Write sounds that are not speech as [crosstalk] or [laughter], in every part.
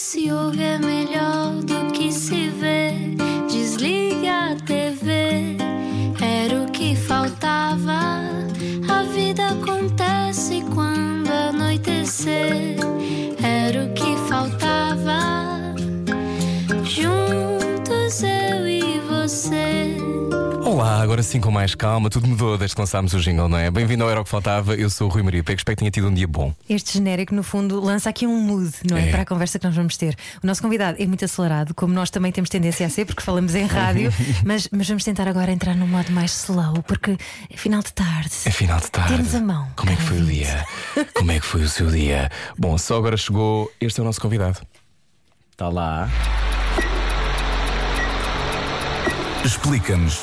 se ouve é melhor agora sim com mais calma, tudo mudou desde que lançámos o jingle, não é? Bem-vindo ao Era o que Faltava, eu sou o Rui Maria, Pego, espero que tenha tido um dia bom. Este genérico, no fundo, lança aqui um mood, não é? É. Para a conversa que nós vamos ter. O nosso convidado é muito acelerado, como nós também temos tendência a ser, porque falamos em rádio, [laughs] mas, mas vamos tentar agora entrar num modo mais slow, porque é final de tarde. É final de tarde. Temos a mão, Como é que foi o dia? Como é que foi o seu dia? Bom, só agora chegou, este é o nosso convidado. Está lá. Explica-nos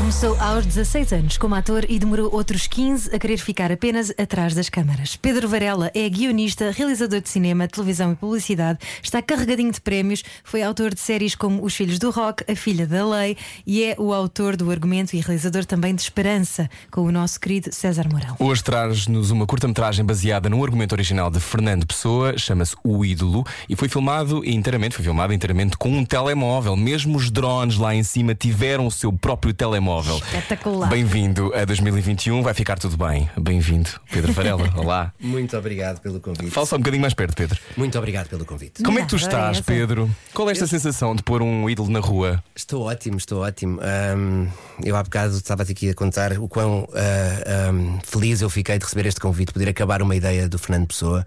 Começou aos 16 anos como ator e demorou outros 15 a querer ficar apenas atrás das câmaras. Pedro Varela é guionista, realizador de cinema, televisão e publicidade, está carregadinho de prémios, foi autor de séries como Os Filhos do Rock, A Filha da Lei e é o autor do argumento e realizador também de Esperança, com o nosso querido César Mourão. Hoje traz-nos uma curta-metragem baseada no argumento original de Fernando Pessoa, chama-se O Ídolo, e foi filmado inteiramente, foi filmado inteiramente com um telemóvel. Mesmo os drones lá em cima tiveram o seu próprio telemóvel. Espetacular. Bem-vindo a 2021, vai ficar tudo bem. Bem-vindo, Pedro Varela. Olá. Muito obrigado pelo convite. Fala só um bocadinho mais perto, Pedro. Muito obrigado pelo convite. Como é que tu estás. Pedro? Qual é esta sensação de pôr um ídolo na rua? Estou ótimo, estou ótimo. Ahm, eu há bocado estava aqui a contar o quão ah, ahm, feliz eu fiquei de receber este convite, poder acabar uma ideia do Fernando Pessoa.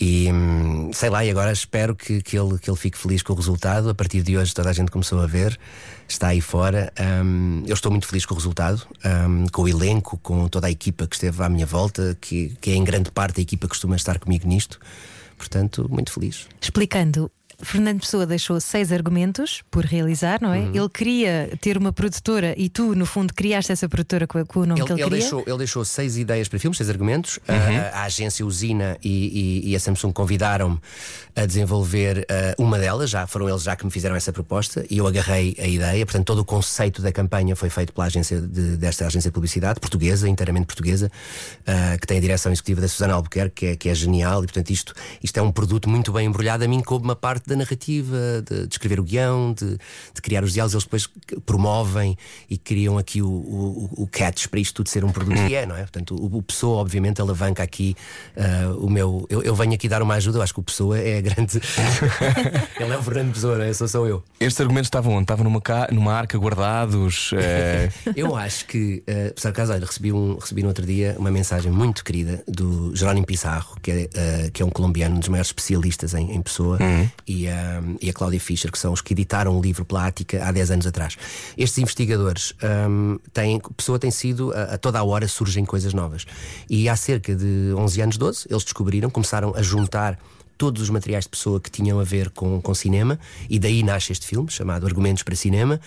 E hum, sei lá, e agora espero que, que, ele, que ele fique feliz com o resultado. A partir de hoje toda a gente começou a ver, está aí fora. Eu estou muito feliz com o resultado, ahm, com o elenco, com toda a equipa que esteve à minha volta, que, que é em grande parte a equipa que costuma estar comigo nisto. Portanto, muito feliz. Explicando. Fernando Pessoa deixou seis argumentos por realizar, não é? Uhum. Ele queria ter uma produtora e tu, no fundo, criaste essa produtora com, com o nome Ele, que ele, ele queria. deixou, ele deixou seis ideias para filmes, seis argumentos. Uhum. A, a agência Usina e, e- e a Samsung convidaram-me a desenvolver ah, uma delas. Já foram eles já que me fizeram essa proposta e eu agarrei a ideia. Portanto, todo o conceito da campanha foi feito pela agência de- desta agência de publicidade portuguesa, inteiramente portuguesa, ah, que tem a direção executiva da Susana Albuquerque, que é, que é genial. E portanto, isto, isto é um produto muito bem embrulhado. A mim coube uma parte da narrativa, de, de escrever o guião, de, de criar os diálogos. Eles depois promovem e criam aqui o, o, o catch para isto tudo ser um produto que é, não é? Portanto, o, o Pessoa, obviamente, alavanca aqui ah, o meu. Eu, eu venho aqui dar uma ajuda, eu acho que o Pessoa é a grande. [laughs] Ele é o Fernando Pessoa, não é? Sou, sou eu. Estes argumentos estavam onde? Estavam numa, ca... numa arca guardados? eh, [laughs] Eu acho que, uh, por acaso, olha, recebi, um, recebi no outro dia uma mensagem muito querida do Jerónimo Pissarro, que é, uh, que é um colombiano, um dos maiores especialistas em, em pessoa, e, um, e a Cláudia Fischer, que são os que editaram o livro pela Ática há 10 anos atrás. Estes investigadores um, têm, pessoa tem sido, a, a toda a hora surgem coisas novas. E há cerca de 11 anos, 12, eles descobriram, começaram a juntar todos os materiais de pessoa que tinham a ver com, com cinema, e daí nasce este filme, chamado Argumentos para Cinema.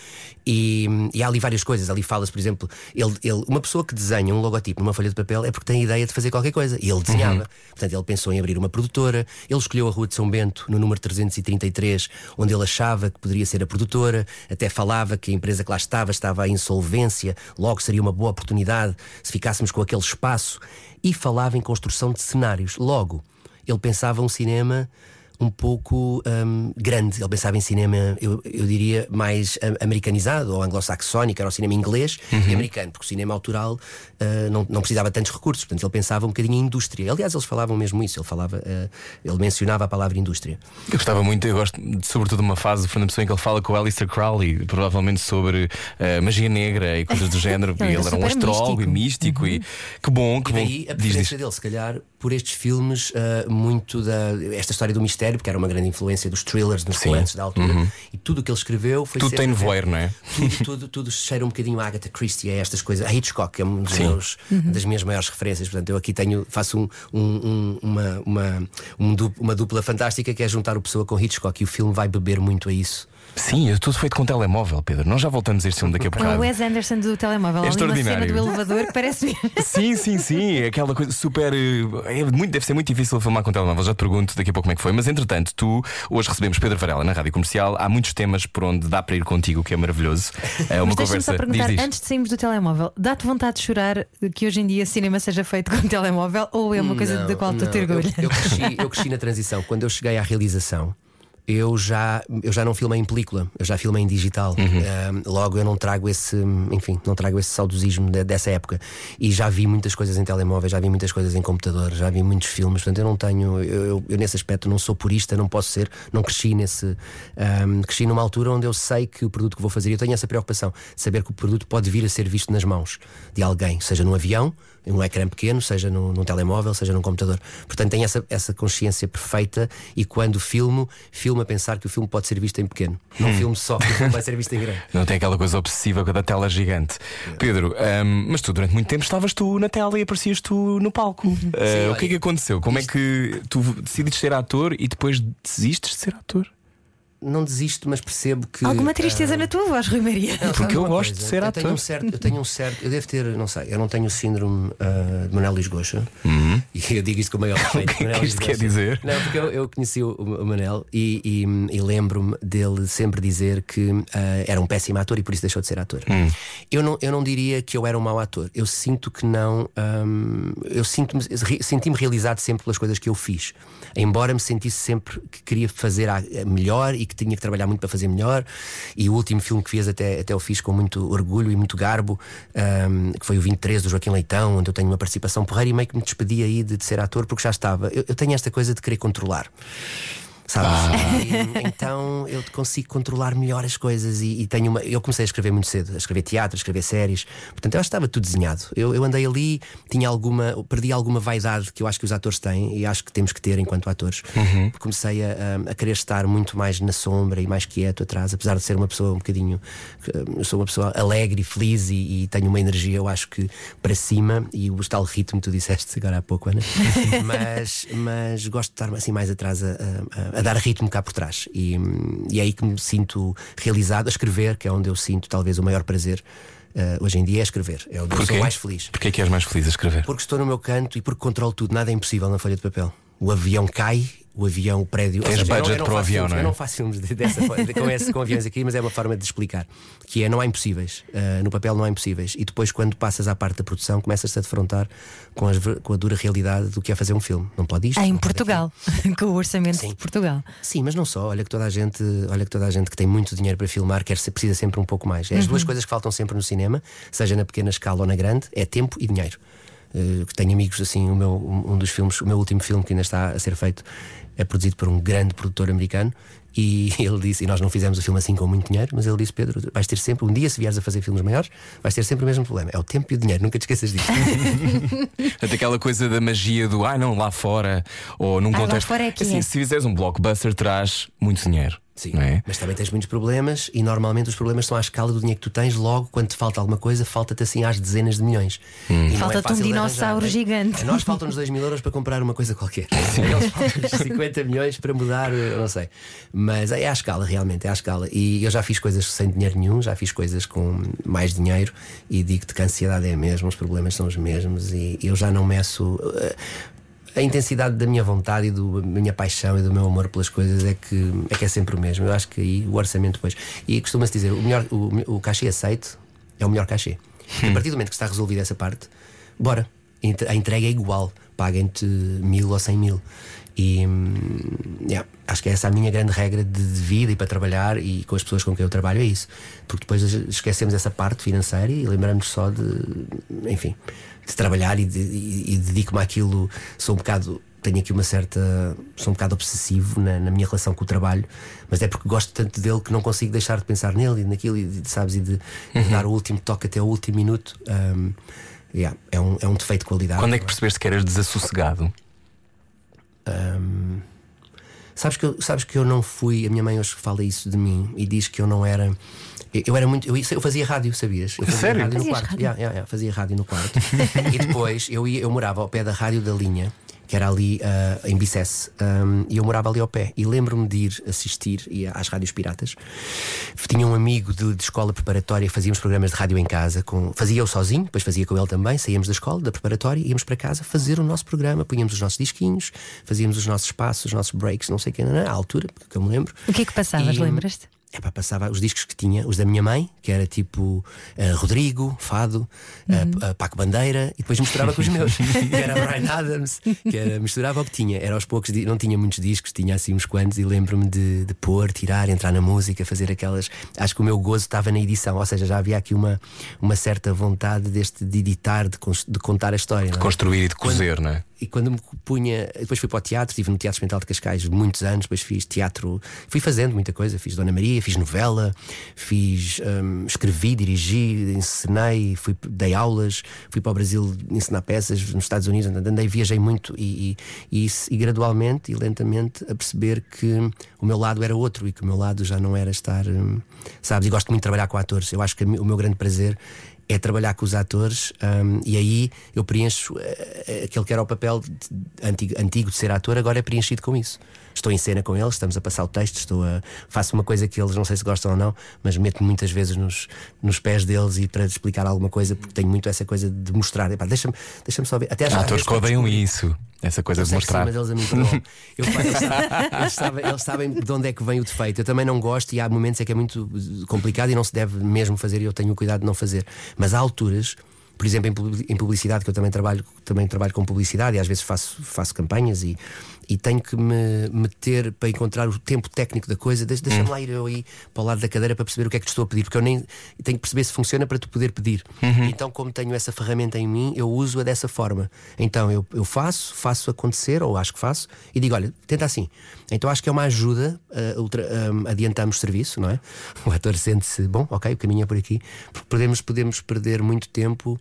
E, e há ali várias coisas. Ali fala-se, por exemplo, ele, ele- uma pessoa que desenha um logotipo numa folha de papel é porque tem a ideia de fazer qualquer coisa. E ele desenhava. Portanto, ele pensou em abrir uma produtora, ele escolheu a Rua de São Bento, no número 333, onde ele achava que poderia ser a produtora, até falava que a empresa que lá estava estava em insolvência, logo seria uma boa oportunidade se ficássemos com aquele espaço. E falava em construção de cenários. Logo, ele pensava um cinema um pouco hum, grande. Ele pensava em cinema, eu, eu diria, mais ah, americanizado ou anglo-saxónico, era o cinema inglês e americano, porque o cinema autoral ah, não, não precisava de tantos recursos. Portanto, ele pensava um bocadinho em indústria. Aliás, eles falavam mesmo isso. Ele falava, ah, ele mencionava a palavra indústria. Eu gostava muito, eu gosto de, sobretudo de uma fase do Fernando Pessoa em que ele fala com o Alistair Crowley, provavelmente sobre eh, magia negra e coisas do género. [laughs] Ele e era ele era um astrólogo e místico e que bom, que E bom. daí a Diz, preferência diz. dele, se calhar, por estes filmes, muito da. esta história do mistério, porque era uma grande influência dos thrillers, dos romances da altura. E tudo o que ele escreveu foi Tudo sempre tem nevoeiro, não é? tudo, tudo, tudo cheira um bocadinho a Agatha Christie, a estas coisas. A Hitchcock, que é um dos Sim. meus, das minhas maiores referências. Portanto, eu aqui tenho, faço um, um- um- uma, uma, um uma dupla fantástica que é juntar o pessoa com Hitchcock e o filme vai beber muito a isso. Sim, é tudo feito com telemóvel, Pedro. Nós já voltamos a este filme daqui a É o bocado. Wes Anderson do telemóvel. É ali uma cena extraordinário. do elevador que parece. Sim, sim, sim. Aquela coisa super. eh, É muito, deve ser muito difícil filmar com telemóvel. Já te pergunto daqui a pouco como é que foi. Mas entretanto, tu hoje recebemos Pedro Varela na rádio comercial. Há muitos temas por onde dá para ir contigo, o que é maravilhoso. [laughs] É uma Mas conversa. só perguntar, diz, diz. antes de sairmos do telemóvel, dá-te vontade de chorar que hoje em dia cinema seja feito com [laughs] telemóvel ou é uma coisa Não, da qual tu não. te orgulhas? Eu, eu cresci, eu cresci na transição. Quando eu cheguei à realização, eu já, eu já não filmei em película, eu já filmei em digital. Uhum. Um, logo eu não trago esse, enfim, não trago esse saudosismo de- dessa época. E já vi muitas coisas em telemóvel, já vi muitas coisas em computador, já vi muitos filmes. Portanto, eu não tenho, eu, eu- eu nesse aspecto não sou purista, não posso ser, não cresci nesse. um, cresci numa altura onde eu sei que o produto que vou fazer, eu tenho essa preocupação saber que o produto pode vir a ser visto nas mãos de alguém, seja num avião, num ecrã pequeno, seja num, num telemóvel, seja num computador. Portanto, tenho essa, essa consciência perfeita e quando filmo, filmo a pensar que o filme pode ser visto em pequeno. Não filmo só que o filme vai ser visto em grande. [laughs] Não tem aquela coisa obsessiva com a da tela gigante. Pedro, ahm, mas tu durante muito tempo estavas tu na tela e aparecias tu no palco. Ah, o que é que aconteceu? Como é que tu decidiste ser ator e depois desistes de ser ator? Não desisto, mas percebo que. Alguma tristeza ah, na tua voz, Rui Maria? Porque eu gosto de coisa? ser eu ator. Tenho um certo, eu tenho um certo, eu devo ter, não sei, eu não tenho o síndrome ah, de Manuel Luís Goxa. E eu digo isto com o maior [laughs] respeito. Uhum. que é que isto quer dizer? Não, porque eu, eu conheci o, o Manel e, e- e lembro-me dele sempre dizer que ah, era um péssimo ator e por isso deixou de ser ator. Hum. Eu, não, eu não diria que eu era um mau ator. Eu sinto que não. ahm, eu sinto-me, senti-me realizado sempre pelas coisas que eu fiz. Embora me sentisse sempre que queria fazer melhor e que tinha que trabalhar muito para fazer melhor. E o último filme que fiz até, até o fiz com muito orgulho e muito garbo, ahm, que foi o 23 do Joaquim Leitão, onde eu tenho uma participação porreira e meio que me despedi aí de, de ser ator porque já estava. Eu, eu tenho esta coisa de querer controlar. Sabes? E, [laughs] então eu consigo controlar melhor as coisas e, e tenho uma. Eu comecei a escrever muito cedo, a escrever teatro, a escrever séries. Portanto, eu acho que estava tudo desenhado. Eu, eu andei ali, tinha alguma. Perdi alguma vaidade que eu acho que os atores têm e acho que temos que ter enquanto atores. Comecei a, a- a querer estar muito mais na sombra e mais quieto atrás, apesar de ser uma pessoa um bocadinho. Eu sou uma pessoa alegre e feliz e, e tenho uma energia, eu acho que para cima e o tal ritmo que tu disseste agora há pouco, Ana. [laughs] mas, mas gosto de estar assim mais atrás a, a- a dar ritmo cá por trás. E, e é aí que me sinto realizado a escrever, que é onde eu sinto talvez o maior prazer. eh, hoje em dia é escrever, é onde eu Porquê? sou mais feliz. Porquê é que és mais feliz a escrever? Porque estou no meu canto e porque controlo tudo, nada é impossível na folha de papel. O avião cai, o avião, o prédio. Tens seja, eu budget eu para o avião, filmes, não é? Eu não faço filmes de- dessa com, esse- com aviões aqui, mas é uma forma de explicar. Que é não há impossíveis. Ah, no papel não há impossíveis. E depois, quando passas à parte da produção, começas-te a defrontar com, as com a dura realidade do que é fazer um filme. Não pode isto. Em não pode Portugal, [laughs] com o orçamento de Portugal. Sim, mas não só. Olha que toda a gente, olha que toda a gente que tem muito dinheiro para filmar quer precisa sempre um pouco mais. É as duas coisas que faltam sempre no cinema, seja na pequena escala ou na grande, é tempo e dinheiro. Eh, que tenho amigos assim, o meu, um dos filmes, o meu último filme que ainda está a ser feito é produzido por um grande produtor americano. E [laughs] ele disse, e nós não fizemos o filme assim com muito dinheiro, mas ele disse: Pedro, vais ter sempre, um dia, se vieres a fazer filmes maiores, vais ter sempre o mesmo problema: é o tempo e o dinheiro, nunca te esqueças disso. [laughs] Até aquela coisa da magia do ah, não, lá fora, ou num Ah, lá contexto. fora é que assim, é. se fizeres um blockbuster, traz muito dinheiro. Sim, Não é? mas também tens muitos problemas e normalmente os problemas são à escala do dinheiro que tu tens. Logo, quando te falta alguma coisa, falta-te assim às dezenas de milhões. Não é Falta-te um fácil de dinossauro gigante. A nós faltam-nos 2 mil euros para comprar uma coisa qualquer. Eles faltam-nos [laughs] 50 milhões para mudar, eu não sei. Mas é à escala, realmente, é à escala. E eu já fiz coisas sem dinheiro nenhum, já fiz coisas com mais dinheiro e digo-te que a ansiedade é a mesma, os problemas são os mesmos e eu já não meço. A intensidade da minha vontade e do- da minha paixão e do meu amor pelas coisas é que é, que é sempre o mesmo. Eu acho que aí o orçamento depois. E costuma-se dizer: o, melhor, o, o cachê aceito é o melhor cachê. A partir do momento que está resolvida essa parte, bora. A entrega é igual. Paguem-te mil ou cem mil. E hum, yeah, acho que é essa a minha grande regra de, de vida e para trabalhar e com as pessoas com quem eu trabalho é isso. Porque depois esquecemos essa parte financeira e lembramos só de, enfim, de trabalhar e, de, e, e dedico-me àquilo. Sou um bocado. Tenho aqui uma certa. Sou um bocado obsessivo na, na minha relação com o trabalho, mas é porque gosto tanto dele que não consigo deixar de pensar nele e naquilo, e, de- sabes, e de, de dar o último toque até o último minuto. Um, yeah, é, um, é um defeito de qualidade. Quando é que percebeste que eras desassossegado? Sabes que, eu, sabes que eu não fui. A minha mãe hoje fala isso de mim e diz que eu não era. Eu, era muito. Eu, eu fazia rádio, sabias? Eu fazia Sério? rádio no quarto. rádio? Yeah, yeah, yeah, fazia rádio no quarto. [laughs] e depois eu, ia, eu morava ao pé da rádio da linha que era ali uh, em Bicesse, um, e eu morava ali ao pé. E lembro-me de ir assistir e às rádios piratas. Tinha um amigo de, de, escola preparatória, fazíamos programas de rádio em casa, com, fazia eu sozinho, depois fazia com ele também. Saíamos da escola, da preparatória, íamos para casa fazer o nosso programa, punhamos os nossos disquinhos, fazíamos os nossos passos, os nossos breaks, não sei o que, na altura, porque eu me lembro. O que é que passavas, lembras-te? É passava os discos que tinha, os da minha mãe, que era tipo uh, Rodrigo, Fado, uhum. uh, Paco Bandeira, e depois misturava com os meus, [laughs] que era Brian Adams, que era, misturava o que tinha. Era aos poucos, não tinha muitos discos, tinha assim uns quantos, e lembro-me de, de pôr, tirar, entrar na música, fazer aquelas. Acho que o meu gozo estava na edição, ou seja, já havia aqui uma, uma certa vontade deste de editar, de, de contar a história. De é? construir e de cozer, não é? E quando me punha. Depois fui para o teatro, estive no Teatro Experimental de Cascais muitos anos, depois fiz teatro, fui fazendo muita coisa, fiz Dona Maria, fiz novela, fiz. Um, escrevi, dirigi, ensinei, fui, dei aulas, fui para o Brasil ensinar peças nos Estados Unidos, andei, viajei muito e, e, e, e gradualmente e lentamente a perceber que o meu lado era outro e que o meu lado já não era estar. Um, sabes? E gosto muito de trabalhar com atores. Eu acho que o meu grande prazer é trabalhar com os atores um, e aí eu preencho uh, aquele que era o papel de, antigo, antigo de ser ator, agora é preenchido com isso. Estou em cena com eles, estamos a passar o texto, estou a, faço uma coisa que eles não sei se gostam ou não, mas meto-me muitas vezes nos, nos pés deles e para explicar alguma coisa, porque tenho muito essa coisa de mostrar. Deixa-me deixa só ver. Até já, atores que odeiam isso. Essa coisa de mostrar. Sim, mas [laughs] eles a mim eu, eles, sabem, eles sabem de onde é que vem o defeito. Eu também não gosto e há momentos em que é muito complicado e não se deve mesmo fazer e eu tenho o cuidado de não fazer. Mas há alturas por exemplo, em publicidade, que eu também trabalho, também trabalho com publicidade e às vezes faço, faço campanhas e, e tenho que me meter para encontrar o tempo técnico da coisa. Deixa-me hum. lá ir eu aí para o lado da cadeira para perceber o que é que te estou a pedir, porque eu nem tenho que perceber se funciona para tu poder pedir. Uhum. Então, como tenho essa ferramenta em mim, eu uso-a dessa forma. Então, eu, eu faço, faço acontecer, ou acho que faço, e digo: olha, tenta assim. Então, acho que é uma ajuda, uh, ultra, um, adiantamos serviço, não é? [laughs] O ator sente-se, bom, ok, o caminho é por aqui, porque podemos, podemos perder muito tempo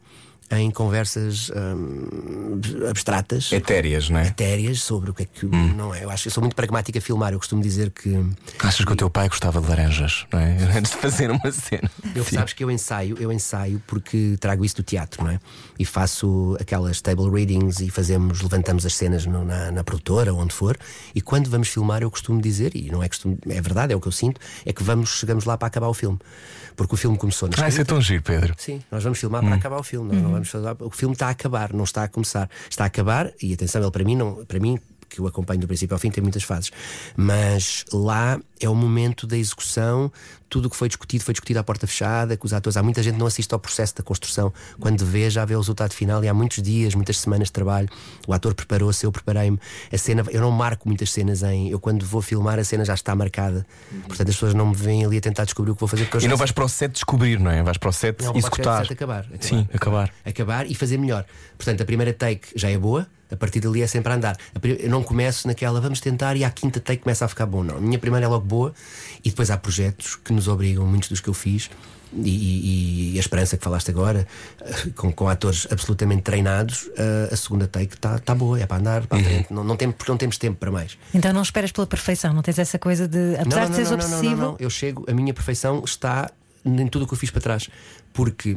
em conversas hum, abstratas, etéreas, não é? Etéreas sobre o que é que hum. não é. Eu acho que eu sou muito pragmática a filmar. Eu costumo dizer que. Achas que o teu pai gostava de laranjas, não é? [laughs] Antes de fazer uma cena. Eu Sim. sabes que eu ensaio, eu ensaio porque trago isso do teatro, não é? E faço aquelas table readings e fazemos, levantamos as cenas no, na, na produtora, onde for. E quando vamos filmar, eu costumo dizer, e não é costume, é verdade, é o que eu sinto, é que vamos, chegamos lá para acabar o filme. Porque o filme começou na Ah, isso é tão giro, Pedro. Sim, nós vamos filmar hum. para acabar o filme. Nós não vamos fazer, o filme está a acabar, não está a começar. Está a acabar, e atenção, ele para mim, não, para mim que o acompanho do princípio ao fim, tem muitas fases. Mas lá é o momento da execução, tudo o que foi discutido foi discutido à porta fechada, com os atores. Há muita gente que não assiste ao processo da construção. Quando vê, já vê o resultado final e há muitos dias, muitas semanas de trabalho. O ator preparou-se, eu preparei-me. A cena, eu não marco muitas cenas em. Eu, quando vou filmar, a cena já está marcada. Portanto, as pessoas não me vêm ali a tentar descobrir o que vou fazer. E não vais para o set descobrir, não é? Vais para o set não, executar. Para o set acabar, acabar. Sim, acabar. Acabar e fazer melhor. Portanto, a primeira take já é boa a partir dali é sempre a andar. Eu não começo naquela, vamos tentar, e à quinta take começa a ficar bom. Não, a minha primeira é logo boa, e depois há projetos que nos obrigam, muitos dos que eu fiz, e, e, e, a esperança que falaste agora, com, com atores absolutamente treinados, a, a segunda take está tá boa, é para andar para a uhum. frente. Não, não tem, porque não temos tempo para mais. Então não esperas pela perfeição, não tens essa coisa de. Apesar não, não, de seres obsessivo. Não, não, não, eu chego, a minha perfeição está em tudo o que eu fiz para trás. Porque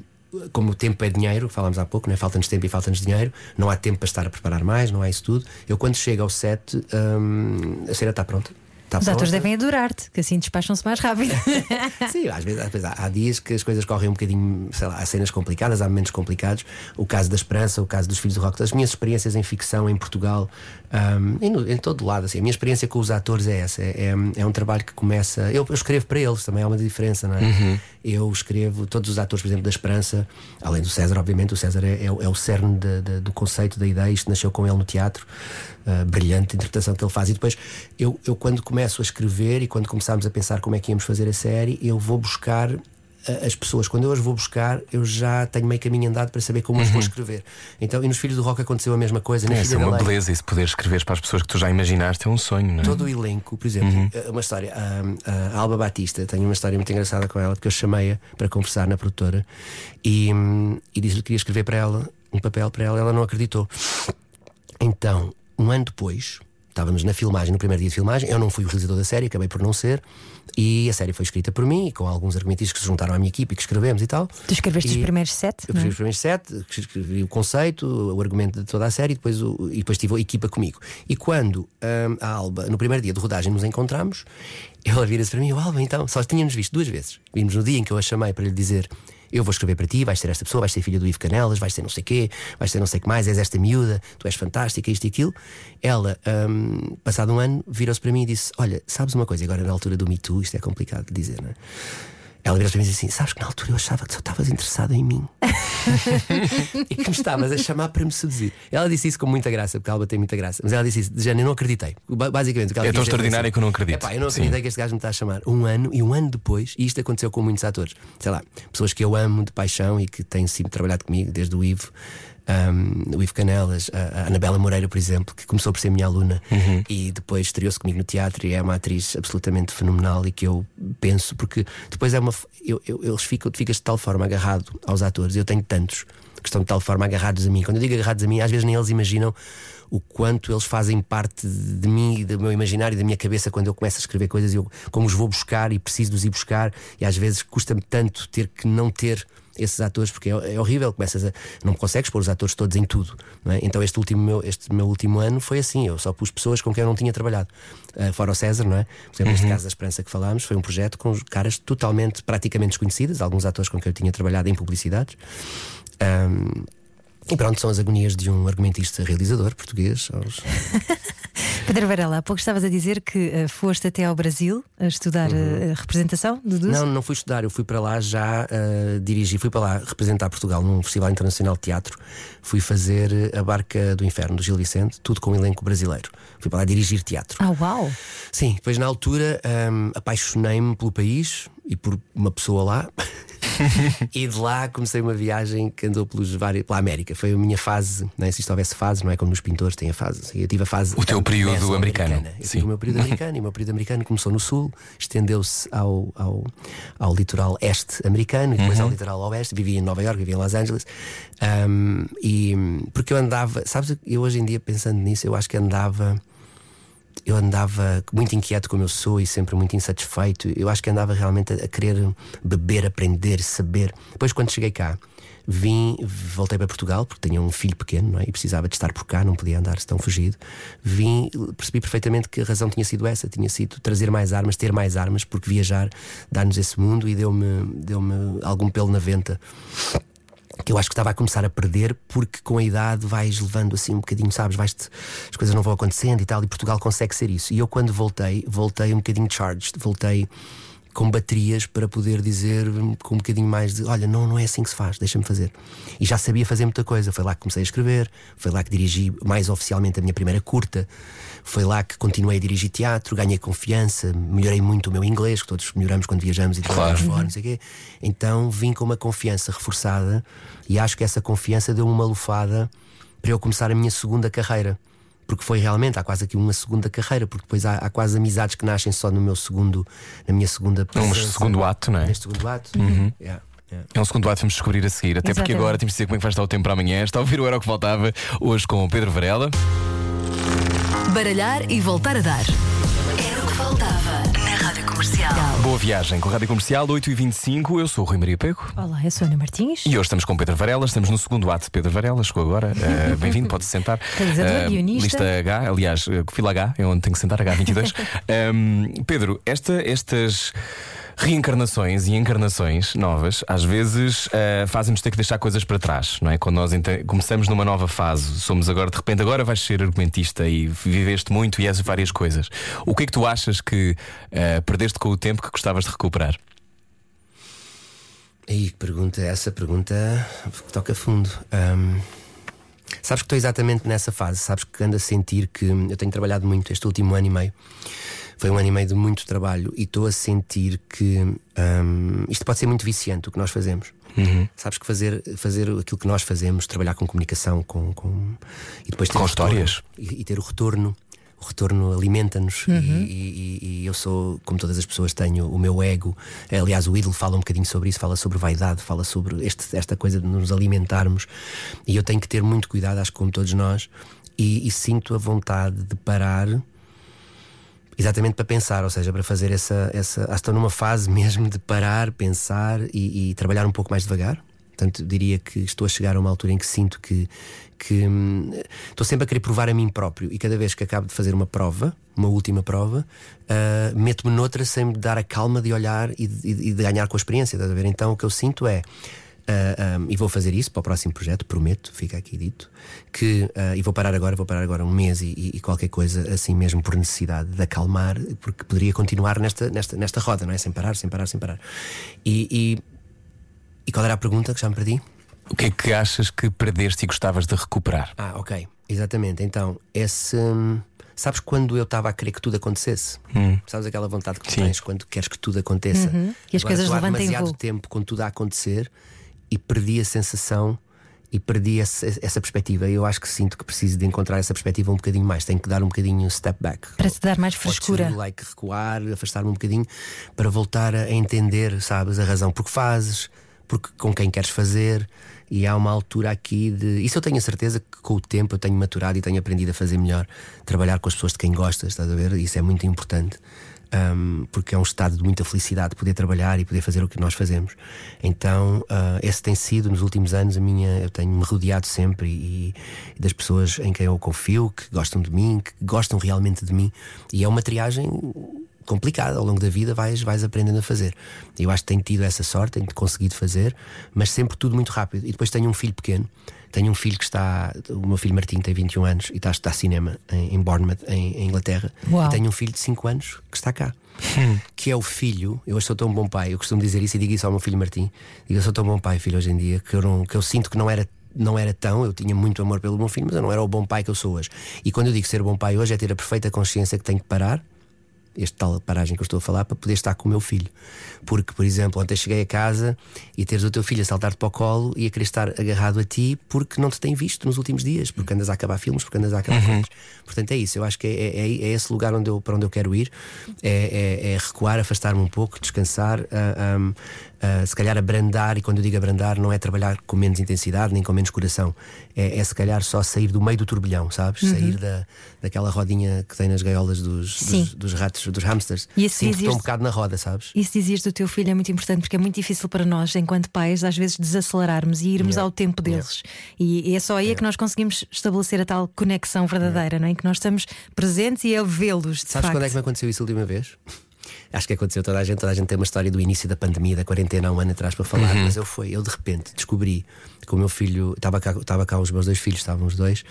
como o tempo é dinheiro, falámos há pouco, né? falta-nos tempo e falta-nos dinheiro, não há tempo para estar a preparar mais, não há isso tudo. Eu, quando chego ao set, hum, a cena está pronta. Tá Os pronta. atores devem adorar-te, que assim despacham-se mais rápido. [laughs] Sim, às vezes, às vezes há, há, dias que as coisas correm um bocadinho, sei lá, há cenas complicadas, há momentos complicados. O caso da Esperança, o caso dos Filhos do Rock, as minhas experiências em ficção em Portugal, um, em, no, em, todo lado, assim, a minha experiência com os atores é essa. É, é, é um trabalho que começa. Eu, eu, escrevo para eles, também há uma diferença, não é? Uhum. Eu escrevo todos os atores, por exemplo, da Esperança, além do César, obviamente, o César é, é, é o cerne de, de, do conceito, da ideia, isto nasceu com ele no teatro uh, brilhante interpretação que ele faz. E depois, eu, eu quando começo a escrever e quando começámos a pensar como é que íamos fazer a série, eu vou buscar as pessoas, quando eu as vou buscar, eu já tenho meio caminho andado para saber como uhum. as vou uhum. escrever. Então, e nos Filhos do Rock aconteceu a mesma coisa. É, isso é uma beleza, isso poder escrever para as pessoas que tu já imaginaste é um sonho, não é? Todo o elenco, por exemplo, uhum. uma história. A, a, Alba Batista, tenho uma história muito engraçada com ela, porque eu chamei-a para conversar na produtora e, e disse-lhe que queria escrever para ela um papel para ela, ela não acreditou. Então, um ano depois, estávamos na filmagem, no primeiro dia de filmagem. Eu não fui o realizador da série, acabei por não ser. E a série foi escrita por mim, com alguns argumentistas que se juntaram à minha equipe e que escrevemos e tal. Tu escreveste E- os primeiros sete? Eu é? escrevi os primeiros sete, escrevi o conceito, o argumento de toda a série e depois, o- e depois tive a equipa comigo. E quando hum, a Alba, no primeiro dia de rodagem, nos encontramos, ela vira-se para mim: "O Alba, então, só tínhamos visto duas vezes. Vimos no dia em que eu a chamei para lhe dizer. Eu vou escrever para ti, vais ser esta pessoa, vais ser filha do Ivo Canelas, vais ser não sei quê, vais ser não sei que mais, és esta miúda, tu és fantástica, isto e aquilo. Ela, hum, passado um ano, virou-se para mim e disse: Olha, sabes uma coisa, agora na altura do Me Too, isto é complicado de dizer, não é? Ela virou-se para mim e disse assim: Sabes que na altura eu achava que só estavas interessado em mim [laughs] e que me estavas a chamar para me seduzir. Ela disse isso com muita graça, porque a Alba tem muita graça. Mas ela disse isso, de género, eu não acreditei. Ba- Basicamente, o que ela É tão extraordinário que eu não acredito. Epá, eu não Sim. acreditei que este gajo me está a chamar. Um ano e um ano depois, e isto aconteceu com muitos atores, sei lá, pessoas que eu amo de paixão e que têm sempre trabalhado comigo, desde o Ivo. Um, o Ivo Canelas, a, a Anabela Moreira, por exemplo, que começou por ser minha aluna Uhum. e depois estreou-se comigo no teatro e é uma atriz absolutamente fenomenal e que eu penso, porque depois é uma. Eu, eu- eles ficam, tu ficas de tal forma agarrado aos atores, eu tenho tantos que estão de tal forma agarrados a mim. Quando eu digo agarrados a mim, às vezes nem eles imaginam o quanto eles fazem parte de mim e do meu imaginário e da minha cabeça quando eu começo a escrever coisas e eu como os vou buscar e preciso de os ir buscar e às vezes custa-me tanto ter que não ter esses atores porque é, é horrível, começas a não consegues pôr os atores todos em tudo. é? Então este último meu, este meu último ano foi assim, eu só pus pessoas com quem eu não tinha trabalhado. Ah, fora o César, não é? Por exemplo, neste caso da Esperança que falámos, foi um projeto com caras totalmente, praticamente desconhecidas, alguns atores com quem eu tinha trabalhado em publicidades. Ahm, e pronto, são as agonias de um argumentista realizador português. aos- [laughs] Pedro Varela, há pouco estavas a dizer que eh, foste até ao Brasil a estudar eh, representação do. Uhum. Não, não fui estudar, eu fui para lá já uh, dirigir, fui para lá representar Portugal num Festival Internacional de Teatro. Fui fazer uh, a Barca do Inferno do Gil Vicente, tudo com um elenco brasileiro. Fui para lá dirigir teatro. Ah, uau! Sim, depois na altura um, apaixonei-me pelo país e por uma pessoa lá. [laughs] [laughs] e de lá comecei uma viagem que andou pelos vários, pela América. Foi a minha fase, não é? se isto houvesse fase, não é como nos pintores têm a fase. Eu tive a fase. O teu período americano. Eu Sim. tive o meu período americano e o meu período americano começou no sul, estendeu-se ao, ao, ao litoral este americano e depois ao litoral oeste. Vivia em Nova York, vivia em Los Angeles. Um, e porque eu andava, sabes, eu hoje em dia pensando nisso, eu acho que andava eu andava muito inquieto como eu sou e sempre muito insatisfeito. Eu acho que andava realmente a, querer beber, aprender, saber. Depois, quando cheguei cá, vim, voltei para Portugal porque tinha um filho pequeno não é? e precisava de estar por cá, não podia andar tão fugido. Vim, percebi perfeitamente que a razão tinha sido essa: tinha sido trazer mais armas, ter mais armas, porque viajar dá-nos esse mundo e deu-me deu algum pelo na venta que eu acho que estava a começar a perder porque com a idade vais levando assim um bocadinho, sabes, vais as coisas não vão acontecendo e tal, e Portugal consegue ser isso. E eu quando voltei, voltei um bocadinho charged, voltei com baterias para poder dizer com um bocadinho mais de olha, não, não é assim que se faz, deixa-me fazer. E já sabia fazer muita coisa. Foi lá que comecei a escrever, foi lá que dirigi mais oficialmente a minha primeira curta, foi lá que continuei a dirigir teatro, ganhei confiança, melhorei muito o meu inglês, que todos melhoramos quando viajamos e trabalhamos fora, não sei o quê. Então vim com uma confiança reforçada e acho que essa confiança deu-me uma lufada para eu começar a minha segunda carreira. Porque foi realmente, há quase aqui uma segunda carreira, porque depois há, há quase amizades que nascem só no meu segundo, na minha segunda Um presença. segundo ato, não é? Neste segundo ato. Yeah, yeah. É um segundo ato que vamos descobrir a seguir. Até porque Exatamente. agora temos de dizer como é que vai estar o tempo para amanhã. Está a ouvir o Era o que Faltava hoje com o Pedro Varela. Baralhar e voltar a dar. Comercial. Boa viagem com a Rádio Comercial 8h25. Eu sou o Rui Maria Pego. Olá, eu sou a Ana Martins. E hoje estamos com Pedro Varela, estamos no segundo ato de Pedro Varela, chegou agora. [laughs] Eh, Bem-vindo, pode-se sentar. Realizador, Eh, guionista. Lista H, aliás, eh, fila H, é onde tenho que sentar, H22. [laughs] Ehm, Pedro, esta- estas reencarnações e encarnações novas, às vezes eh, fazem-nos ter que deixar coisas para trás, não é? Quando nós começamos numa nova fase, somos agora, de repente, agora vais ser argumentista e viveste muito e és várias coisas. O que é que tu achas que eh, perdeste com o tempo que gostavas de recuperar? Aí, pergunta, essa pergunta toca fundo. Ahm, sabes que estou exatamente nessa fase, sabes que ando a sentir que eu tenho trabalhado muito este último ano e meio. Foi um ano e meio de muito trabalho e estou a sentir que ahm, isto pode ser muito viciante o que nós fazemos. Sabes que fazer, fazer aquilo que nós fazemos, trabalhar com comunicação, com, com- e depois ter Com o retorno, histórias. e, e ter o retorno. O retorno alimenta-nos e- e, e- e eu sou, como todas as pessoas, tenho o meu ego. Aliás, o ídolo fala um bocadinho sobre isso, fala sobre vaidade, fala sobre este- esta coisa de nos alimentarmos. E eu tenho que ter muito cuidado, acho que como todos nós. e, e sinto a vontade de parar exatamente para pensar, ou seja, para fazer essa. essa que estou numa fase [laughs] mesmo de parar, pensar e, e trabalhar um pouco mais devagar. Portanto, diria que estou a chegar a uma altura em que sinto que, que hum, estou sempre a querer provar a mim próprio e cada vez que acabo de fazer uma prova, uma última prova, uh, meto-me noutra sem me dar a calma de olhar e de, e de ganhar com a experiência. Estás a ver? Então o que eu sinto é. Uh, um, e vou fazer isso para o próximo projeto, prometo, fica aqui dito. Que, uh, e vou parar agora, vou parar agora um mês e, e, qualquer coisa, assim mesmo por necessidade de acalmar, porque poderia continuar nesta, nesta, nesta roda, não é? Sem parar, sem parar, sem parar. E, e, e qual era a pergunta que já me perdi? O que é que achas que perdeste e gostavas de recuperar? Ah, ok, exatamente. Então, esse. hum, Sabes quando eu estava a querer que tudo acontecesse? Sabes aquela vontade que tu Sim. tens quando queres que tudo aconteça? Uhum. E as Agora, coisas levantem demasiado voo. tempo com tudo a acontecer e perdi a sensação e perdi essa, essa perspectiva. Eu acho que sinto que preciso de encontrar essa perspectiva um bocadinho mais. Tenho que dar um bocadinho step back. Para te dar mais frescura. to, like, recuar, afastar-me um bocadinho para voltar a entender, sabes, a razão por que fazes, porque com quem queres fazer. E há uma altura aqui de. Isso eu tenho a certeza que com o tempo eu tenho maturado e tenho aprendido a fazer melhor. Trabalhar com as pessoas de quem gostas, estás a ver? Isso é muito importante. Um, porque é um estado de muita felicidade poder trabalhar e poder fazer o que nós fazemos. Então, ah, esse tem sido nos últimos anos a minha. Eu tenho-me rodeado sempre e, e das pessoas em quem eu confio, que gostam de mim, que gostam realmente de mim. E é uma triagem complicada ao longo da vida, vais, vais aprendendo a fazer. Eu acho que tenho tido essa sorte, tenho conseguido fazer, mas sempre tudo muito rápido. E depois tenho um filho pequeno. Tenho um filho que está. O meu filho Martim tem 21 anos e está a estudar cinema em, em Bournemouth, em, em Inglaterra. Uau. E tenho um filho de 5 anos que está cá. que é o filho, eu hoje sou tão bom pai, eu costumo dizer isso e digo isso ao meu filho Martim. Digo, eu sou tão bom pai, filho, hoje em dia, que eu, não, que eu sinto que não era não era tão, eu tinha muito amor pelo meu filho, mas eu não era o bom pai que eu sou hoje. E quando eu digo ser bom pai hoje é ter a perfeita consciência que tenho que parar, este tal paragem que eu estou a falar, para poder estar com o meu filho. Porque, por exemplo, ontem cheguei a casa e teres o teu filho a saltar-te para o colo e a querer estar agarrado a ti porque não te tem visto nos últimos dias, porque andas a acabar filmes, porque andas a acabar filmes. Portanto, é isso. Eu acho que é, é, é- é esse lugar onde eu, para onde eu quero ir: é, é- é recuar, afastar-me um pouco, descansar, ah, ah, ah, se calhar abrandar. E quando eu digo abrandar, não é trabalhar com menos intensidade nem com menos coração, é, é se calhar só sair do meio do turbilhão, sabes? Sair da, daquela rodinha que tem nas gaiolas dos, Sim. dos, dos ratos, dos hamsters. E Sinto que estou um bocado na roda, sabes? Isso dizias do teu filho é muito importante porque é muito difícil para nós, enquanto pais, às vezes desacelerarmos e irmos Yeah. ao tempo deles. E, e é só aí é que nós conseguimos estabelecer a tal conexão verdadeira, não é? Em que nós estamos presentes e a vê-los. Sabes facto. quando é que me aconteceu isso a última vez? Acho que aconteceu toda a gente, toda a gente tem uma história do início da pandemia, da quarentena há um ano atrás para falar, mas eu fui, eu de repente descobri que o meu filho, estava cá, estava cá os meus dois filhos, estavam os dois,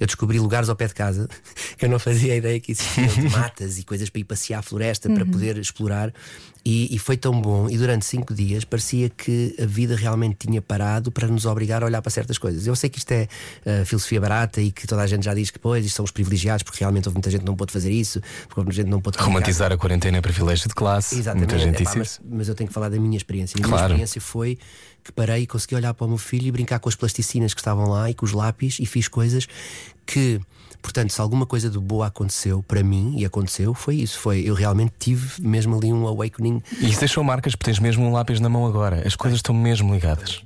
eu descobri lugares ao pé de casa [laughs] que eu não fazia ideia que existiam, de [laughs] matas e coisas para ir passear a floresta, para poder explorar. E, e foi tão bom, e durante cinco dias parecia que a vida realmente tinha parado para nos obrigar a olhar para certas coisas. Eu sei que isto é uh, filosofia barata e que toda a gente já diz que, pois, isto são os privilegiados, porque realmente houve muita gente que não pôde fazer isso, porque houve muita gente que não pôde. Romantizar a quarentena é privilégio de classe. Exatamente. Muita gente Epá, disse mas, mas eu tenho que falar da minha experiência. E a Claro. minha experiência foi que parei e consegui olhar para o meu filho e brincar com as plasticinas que estavam lá e com os lápis e fiz coisas que. Portanto, se alguma coisa de boa aconteceu para mim, e aconteceu, foi isso. Foi, eu realmente tive mesmo ali um awakening. E isso deixou marcas, porque tens mesmo um lápis na mão agora. As coisas estão mesmo ligadas.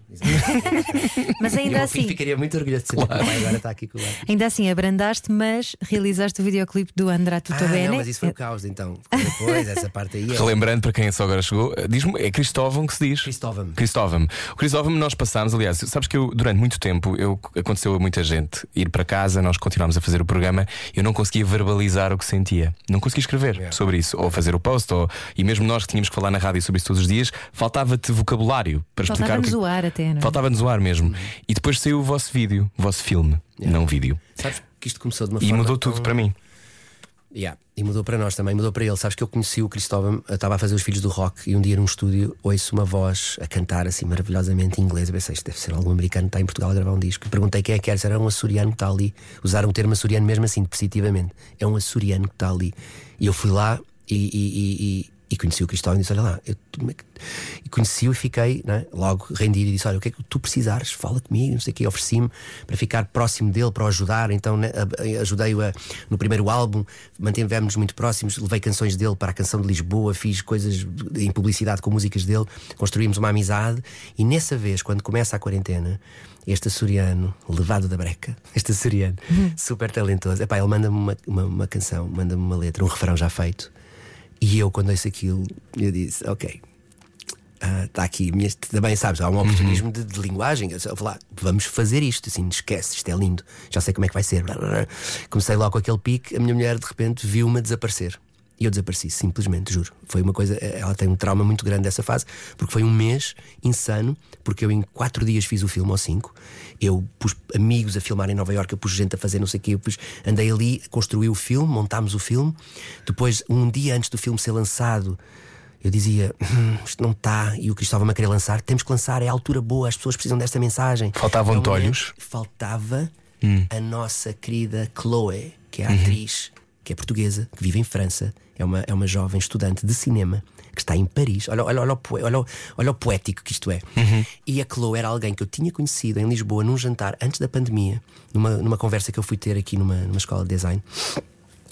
Mas o ainda assim, ficaria muito orgulhoso de saber que o pai agora está aqui com o lápis. ainda assim abrandaste, mas realizaste o videoclipe do Andrá Tutto Ah, Bene. não, mas isso foi o caos então. Depois, essa parte aí é. Relembrando para quem só agora chegou, diz-me, é Cristóvão que se diz. Cristóvão. Cristóvão. O Cristóvão nós passámos, aliás, sabes que eu, durante muito tempo, eu, aconteceu a muita gente ir para casa, nós continuámos a fazer o programa, eu não conseguia verbalizar o que sentia. Não conseguia escrever sobre isso, ou fazer o post, ou, e mesmo nós que tínhamos que falar na rádio sobre isso todos os dias, faltava-te vocabulário para explicar o Faltava-nos que. o ar até, não é? Faltava-nos o ar mesmo. E depois saiu o vosso vídeo, o vosso filme, não vídeo. Sabes que isto começou de uma E forma. mudou tudo tão- para mim. Yeah. E mudou para nós também, mudou para ele. Sabes que eu conheci o Cristóvão, estava a fazer os filhos do rock e um dia num estúdio ouço uma voz a cantar assim maravilhosamente em inglês. Eu pensei, isto deve ser algum americano que está em Portugal a gravar um disco. E perguntei quem é que era, se era um açoriano que está ali. Usaram o termo açoriano mesmo assim, positivamente. É um açoriano que está ali. E eu fui lá e, e- e- E conheci o Cristóvão e disse: Olha lá, eu, é que-" e conheci-o e fiquei né, logo rendido e disse: Olha, o que é que tu precisares? Fala comigo, não sei o quê. Ofereci-me para ficar próximo dele, para o ajudar. Então né, ajudei-o no primeiro álbum, mantivemos muito próximos. Levei canções dele para a canção de Lisboa, fiz coisas em publicidade com músicas dele, construímos uma amizade. E nessa vez, quando começa a quarentena, este açoriano, levado da breca, [laughs] este açoriano, super talentoso, epá, ele manda-me uma, uma, uma canção, manda-me uma letra, um refrão já feito. E eu, quando ouço aquilo, eu disse: Ok, está aqui. Minha, também sabes, há um oportunismo de, de linguagem. Eu, lá, vamos fazer isto. Assim, esquece, isto é lindo, já sei como é que vai ser. Comecei logo com aquele pique. A minha mulher, de repente, viu-me desaparecer. E eu desapareci, simplesmente, juro. Foi uma coisa. Ela tem um trauma muito grande dessa fase, porque foi um mês insano, porque eu em quatro dias fiz o filme ou cinco. Eu pus amigos a filmar em Nova Iorque, eu pus gente a fazer não sei o quê. Eu pus, andei ali, construí o filme, montámos o filme. Depois, um dia antes do filme ser lançado, eu dizia: "Hum, isto não está, e o Cristóvão me a querer lançar, temos que lançar, é a altura boa, as pessoas precisam desta mensagem. Faltavam o momento- tolhos? Faltava a nossa querida Chloe, que é a atriz, que é portuguesa, que vive em França, é uma, é uma jovem estudante de cinema. Que está em Paris, olha, olha, olha, olha, olha o poético que isto é. E a Chloe era alguém que eu tinha conhecido em Lisboa num jantar antes da pandemia, numa, numa conversa que eu fui ter aqui numa, numa escola de design.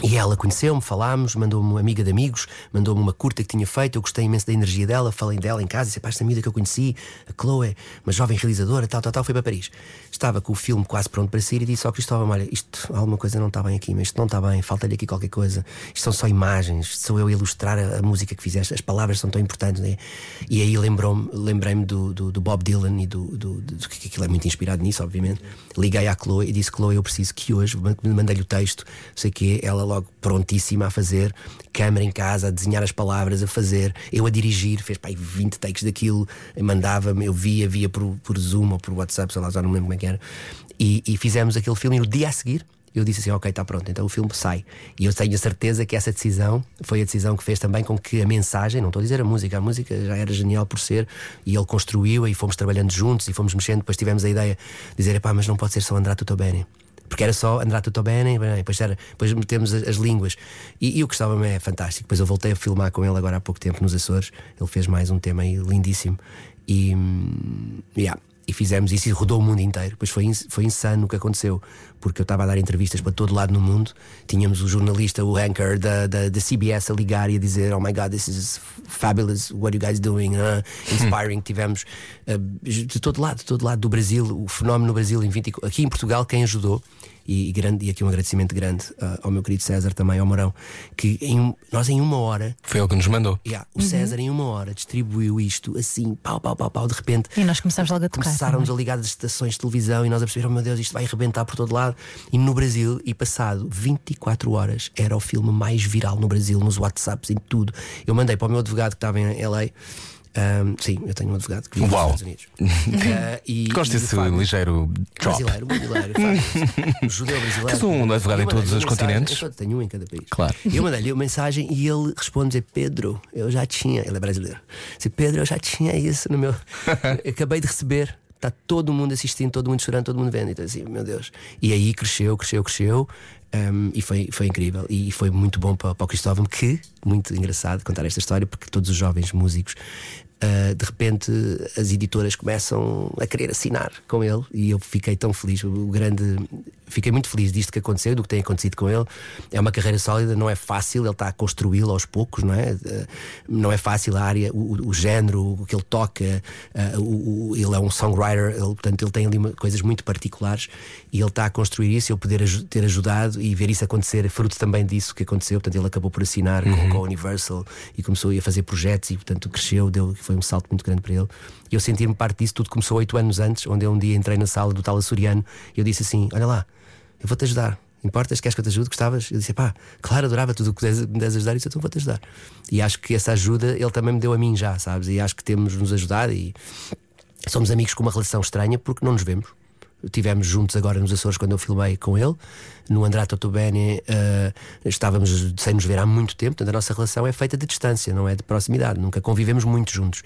E ela conheceu-me, falámos, mandou-me uma amiga de amigos, mandou-me uma curta que tinha feito. Eu gostei imenso da energia dela, falei dela em casa, disse: pá, esta amiga que eu conheci, a Chloe, uma jovem realizadora, tal, tal, tal, foi para Paris. Estava com o filme quase pronto para sair e disse ao Cristóvão: Olha, isto, alguma coisa não está bem aqui, mas isto não está bem, falta-lhe aqui qualquer coisa. Isto são só imagens, sou eu a ilustrar a, a música que fizeste, as palavras são tão importantes. Né? E aí lembrou-me- lembrei-me do, do, do Bob Dylan e do, do, do que aquilo é muito inspirado nisso, obviamente. Liguei à Chloe e disse: Chloe, eu preciso que hoje, mandei-lhe o texto, sei que ela logo prontíssima a fazer, câmera em casa, a desenhar as palavras, a fazer, eu a dirigir, fez pá, aí 20 takes daquilo, mandava-me, eu via, via por, por Zoom ou por WhatsApp, sei lá, já não me lembro como é que era. E, e fizemos aquele filme e no dia a seguir. Eu disse assim, ok, está pronto, então o filme sai. E eu tenho a certeza que essa decisão foi a decisão que fez também com que a mensagem, não estou a dizer a música, a música já era genial por ser, e ele construiu, e fomos trabalhando juntos, e fomos mexendo, depois tivemos a ideia de dizer, pá, mas não pode ser só André Tutto Bene. Porque era só André Tutto Bene, bem, depois, era, depois metemos as, as línguas. E, e o Cristóvão é fantástico. Depois eu voltei a filmar com ele agora há pouco tempo nos Açores. Ele fez mais um tema aí lindíssimo. E, hum, yeah, e fizemos isso e rodou o mundo inteiro. Depois foi, foi insano o que aconteceu, porque eu estava a dar entrevistas para todo lado no mundo. Tínhamos o jornalista, o anchor da, da, da CBS a ligar e a dizer: Oh my God, this is fabulous, what are you guys doing? Uh, inspiring. Tivemos uh, de todo lado, de todo lado do Brasil, o fenómeno no Brasil, em 20, e- aqui em Portugal, quem ajudou. E, e grande, e aqui um agradecimento grande uh, ao meu querido César também, ao Morão, que em nós em uma hora Foi ele que nos mandou. Yeah, o César, em uma hora, distribuiu isto assim, pau, pau, pau, pau, de repente. E nós começámos logo a tocar Começaram-nos a ligar das estações de televisão e nós a perceber, oh meu Deus, isto vai arrebentar por todo lado. E no Brasil, e passado 24 horas, era o filme mais viral no Brasil, nos WhatsApps, em tudo. Eu mandei para o meu advogado que estava em LA. Um, sim, eu tenho um advogado que vive Uau. nos Estados Unidos. Uh, [laughs] e, Gosto desse Fábio- ligeiro drop. Brasileiro, brasileiro, Fábio. [laughs] judeu brasileiro. Tens um advogado em todos os continentes? Eu só tenho um em cada país. Claro. E eu mandei-lhe uma mensagem e ele responde: Pedro, eu já tinha. Ele é brasileiro. Disse, Pedro, eu já tinha isso no meu. Eu [laughs] acabei de receber. Está todo mundo assistindo, todo mundo chorando, todo mundo vendo. Então, assim, meu Deus. E aí cresceu, cresceu, cresceu. Um, e foi, foi incrível. E foi muito bom para, para o Cristóvão, que, muito engraçado contar esta história, porque todos os jovens músicos. uh, de repente as editoras começam a querer assinar com ele e eu fiquei tão feliz. O grande, fiquei muito feliz disto que aconteceu, do que tem acontecido com ele. É uma carreira sólida, não é fácil, ele está a construí-la aos poucos, não é? Uh, Não é fácil a área, o, o género, o que ele toca, uh, o- o- ele é um songwriter, ele, portanto, ele tem ali coisas muito particulares e ele está a construir isso. Eu poder aju- ter ajudado e ver isso acontecer, fruto também disso que aconteceu. Portanto, ele acabou por assinar com, com a Universal e começou a fazer projetos e, portanto, cresceu, deu, foi um salto muito grande para ele. Eu senti-me parte disso. Tudo começou oito anos antes, onde eu um dia entrei na sala do tal açoriano e eu disse assim: Olha lá, eu vou-te ajudar. Importas? Queres que eu te ajude? Gostavas? Eu disse: pá, claro, adorava tudo o que me des ajudar. E disse: então vou-te ajudar. E acho que essa ajuda ele também me deu a mim já, sabes? E acho que temos nos ajudado e somos amigos com uma relação estranha porque não nos vemos. Tivemos juntos agora nos Açores quando eu filmei com ele. No André Totobene uh, estávamos sem nos ver há muito tempo. Portanto, a nossa relação é feita de distância, não é de proximidade. Nunca convivemos muito juntos.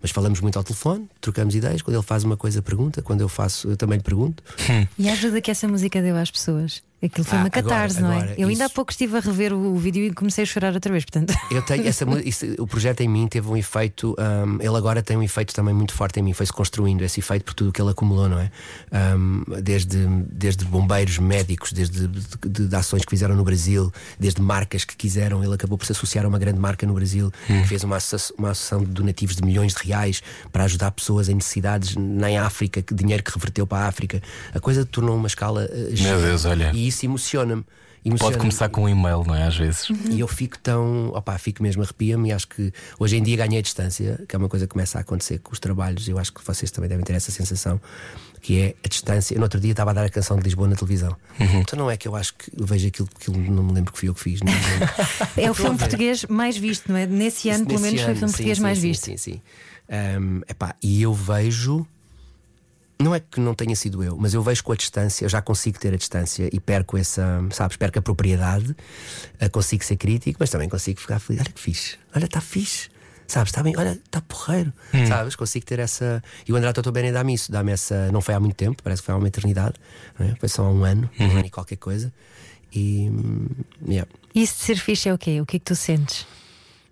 Mas falamos muito ao telefone, trocamos ideias. Quando ele faz uma coisa, pergunta. Quando eu faço, eu também lhe pergunto. E a ajuda que essa música deu às pessoas? Aquilo foi Ah, uma agora- catarse, não é? agora, Eu ainda há isso- pouco estive a rever o, o vídeo e comecei a chorar outra vez, portanto. Eu tenho essa [laughs] isso- o projeto em mim teve um efeito, um, ele agora tem um efeito também muito forte em mim, foi-se construindo esse efeito por tudo o que ele acumulou, não é? Um, desde, desde bombeiros, médicos, desde de, de- de ações que fizeram no Brasil, desde marcas que quiseram, ele acabou por se associar a uma grande marca no Brasil, que fez uma, uma associação de donativos de milhões de reais para ajudar pessoas em necessidades na África, que dinheiro que reverteu para a África. A coisa tornou uma escala. uh, gigante. Deus, olha. Isso emociona-me. Pode Emociona-me. começar com um e-mail, não é? Às vezes. E eu fico tão. opá, fico mesmo, arrepia-me e acho que hoje em dia ganhei a distância, que é uma coisa que começa a acontecer com os trabalhos. Eu acho que vocês também devem ter essa sensação, que é a distância. Eu, no outro dia estava a dar a canção de Lisboa na televisão. Então não é que eu acho que eu vejo aquilo que não me lembro que fui eu que fiz. não lembro. [laughs] É o filme português mais visto, não é? Nesse ano, pelo Nesse menos, foi o ano, filme sim, português sim, mais sim, visto. Sim, sim. Um, epá, e eu vejo. Não é que não tenha sido eu, mas eu vejo com a distância, eu já consigo ter a distância e perco essa, sabes, perco a propriedade, eh, consigo ser crítico, mas também consigo ficar feliz. Olha que fixe, olha, está fixe, sabes, está bem, olha, está porreiro, sabes, consigo ter essa. E o André Toto Bene dá-me isso, dá-me essa. Não foi há muito tempo, parece que foi há uma eternidade, não é? foi só há um ano, um ano e qualquer coisa. E. hum, yeah. Isso de ser fixe é o quê? O que é que tu sentes?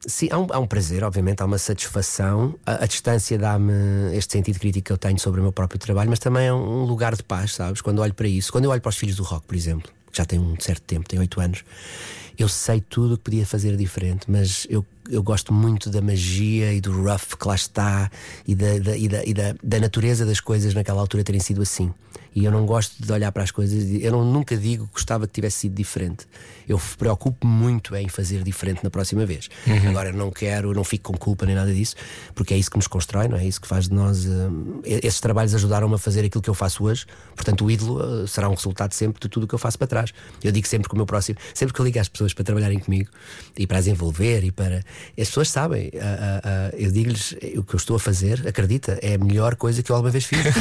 Sim, há um, há um prazer, obviamente, há uma satisfação. A, a distância dá-me este sentido crítico que eu tenho sobre o meu próprio trabalho, mas também é um lugar de paz, sabes? Quando olho para isso, quando eu olho para os filhos do rock, por exemplo, que já têm um certo tempo, têm oito anos, eu sei tudo o que podia fazer diferente, mas eu, eu gosto muito da magia e do rough que lá está e, da, da- e da- e da- da natureza das coisas naquela altura terem sido assim. E eu não gosto de olhar para as coisas, eu não- nunca digo que gostava que tivesse sido diferente. Eu preocupo-me muito em fazer diferente na próxima vez. Agora, eu não quero, não fico com culpa nem nada disso, porque é isso que nos constrói, não é? É isso que faz de nós. hum, esses trabalhos ajudaram-me a fazer aquilo que eu faço hoje, portanto, o ídolo uh, será um resultado sempre de tudo o que eu faço para trás. Eu digo sempre que o meu próximo, sempre que eu ligo às pessoas para trabalharem comigo e para as envolver e para. As pessoas sabem, ah, eu digo-lhes eh, o que eu estou a fazer, acredita, é a melhor coisa que eu alguma vez fiz. [laughs]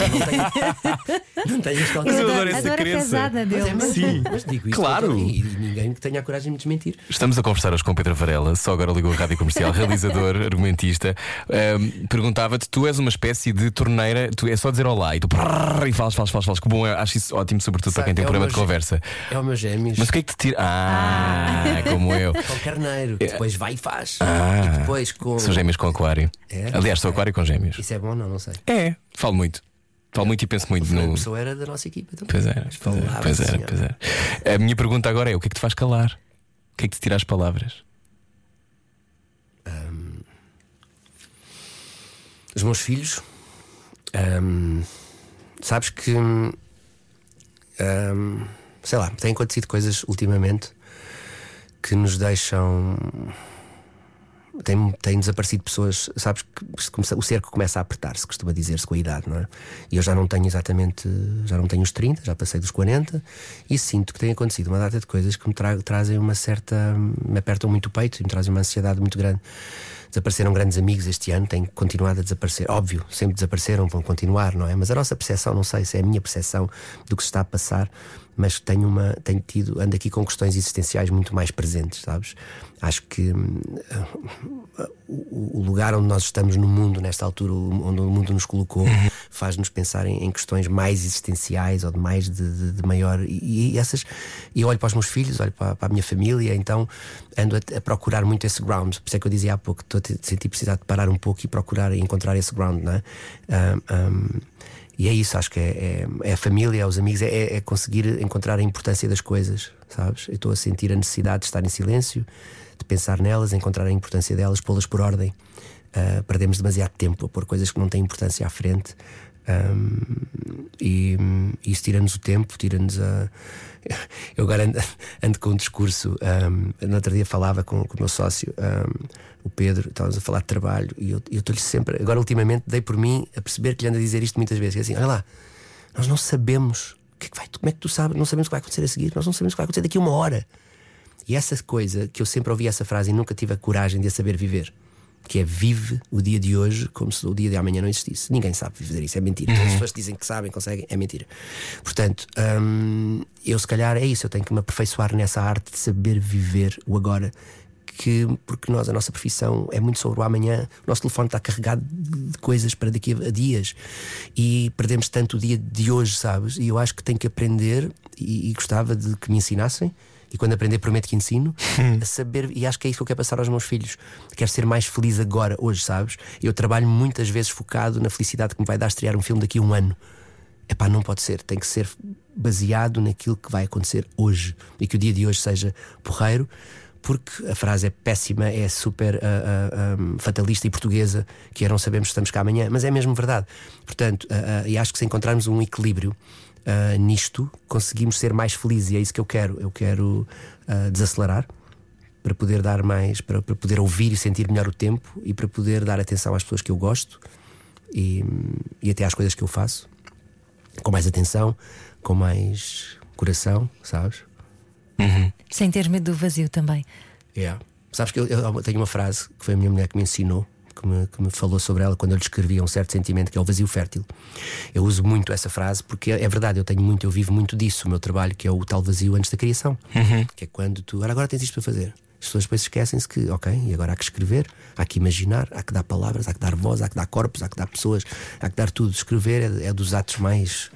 Não tenho, isto Mas eu adoro, essa adoro crença. pesada mas, é, dele. mas, Sim. mas digo isso Claro. e, e ninguém que tenha a coragem de me desmentir. Estamos a conversar hoje com Pedro Varela, só agora ligou a rádio comercial, [laughs] realizador, argumentista. Ahm, Perguntava-te, tu és uma espécie de torneira, tu é só dizer olá e tu prrr, e falas, falas, falas, falas. Que bom, eu acho isso ótimo, sobretudo para quem tem É um o meu de conversa. É o meu gêmeos. Mas o que é que te tira? Ah, como eu. Com carneiro, que depois vai e faz. Ah. e depois com. Sou gêmeos com aquário. É? Aliás, sou aquário com gêmeos. Isso é bom, não? Não sei. É, falo muito. Falo muito e penso muito A no. pessoa era da nossa equipa também. Pois era, pois era, pois era, pois era. A minha pergunta agora é: o que é que te faz calar? O que é que te tira as palavras? Os meus filhos, ahm, sabes que, ahm, sei lá, têm acontecido coisas ultimamente que nos deixam. Tem, tem desaparecido pessoas, sabes que começa- o cerco começa a apertar-se, costuma dizer-se com a idade, não é? E eu já não tenho exatamente, já não tenho os 30, já passei dos 40 e sinto que tem acontecido uma data de coisas que me tra- trazem uma certa. me apertam muito o peito e me trazem uma ansiedade muito grande. Desapareceram grandes amigos este ano, têm continuado a desaparecer. Óbvio, sempre desapareceram, vão continuar, não é? Mas a nossa percepção, não sei se é a minha percepção do que se está a passar, mas tenho uma, tenho tido, ando aqui com questões existenciais muito mais presentes, sabes? Acho que hum, o, lugar onde nós estamos no mundo, nesta altura, onde o mundo nos colocou, faz-nos pensar em, em questões mais existenciais ou de mais de, de- de maior. E, e essas. E eu olho para os meus filhos, olho para, para a minha família, então ando a, a procurar muito esse ground. Por isso é que eu dizia há pouco, estou a sentir precisar de parar um pouco e procurar e encontrar esse ground, não é? Ahm, ahm, e é isso, acho que é, é- é a família, é os amigos, é, é conseguir encontrar a importância das coisas, sabes? Eu estou a sentir a necessidade de estar em silêncio, de pensar nelas, encontrar a importância delas, pô-las por ordem. Ah, perdemos demasiado tempo a pôr coisas que não têm importância à frente. Ahm, e isso tira-nos o tempo, tira-nos a. Eu agora ando, ando com um discurso. Um, no outro dia falava com, com o meu sócio, ahm, o Pedro, estávamos a falar de trabalho, e eu estou-lhe sempre. Agora, ultimamente, dei por mim a perceber que lhe ando a dizer isto muitas vezes: é assim, olha lá, nós não sabemos. Que é que vai, como é que tu sabes? Não sabemos o que vai acontecer a seguir, nós não sabemos o que vai acontecer daqui a uma hora. E essa coisa que eu sempre ouvi essa frase e nunca tive a coragem de a saber viver, que é vive o dia de hoje como se o dia de amanhã não existisse. Ninguém sabe viver isso, é mentira. As pessoas dizem que sabem, conseguem, é mentira. Portanto, hum, eu se calhar é isso, eu tenho que me aperfeiçoar nessa arte de saber viver o agora. Que, porque nós, a nossa profissão é muito sobre o amanhã, o nosso telefone está carregado de coisas para daqui a dias e perdemos tanto o dia de hoje, sabes? E eu acho que tenho que aprender e, e gostava de que me ensinassem. E quando aprender, prometo que ensino a saber, e acho que é isso que eu quero passar aos meus filhos. Quero ser mais feliz agora, hoje, sabes? Eu trabalho muitas vezes focado na felicidade que me vai dar estrear um filme daqui a um ano. Epá, não pode ser, tem que ser baseado naquilo que vai acontecer hoje e que o dia de hoje seja porreiro, porque a frase é péssima, é super ah, ah, ah, fatalista e portuguesa, que é não sabemos se estamos cá amanhã, mas é mesmo verdade. Portanto, ah, e acho que se encontrarmos um equilíbrio ah, nisto, conseguimos ser mais felizes e é isso que eu quero. Eu quero ah, desacelerar para poder dar mais, para, para poder ouvir e sentir melhor o tempo e para poder dar atenção às pessoas que eu gosto e, e até às coisas que eu faço com mais atenção, com mais coração, sabes? Sem ter medo do vazio também. Yeah. Sabes que eu, eu tenho uma frase que foi a minha mulher que me ensinou, que me, que me falou sobre ela quando eu lhe escrevia um certo sentimento que é o vazio fértil. Eu uso muito essa frase porque é verdade, eu tenho muito, eu vivo muito disso, o meu trabalho, que é o tal vazio antes da criação. Que é quando tu, "Ora, agora tens isto para fazer. As pessoas depois esquecem-se que, ok, e agora há que escrever, há que imaginar, há que dar palavras, há que dar voz, há que dar corpos, há que dar pessoas, há que dar tudo. Escrever é, é dos atos mais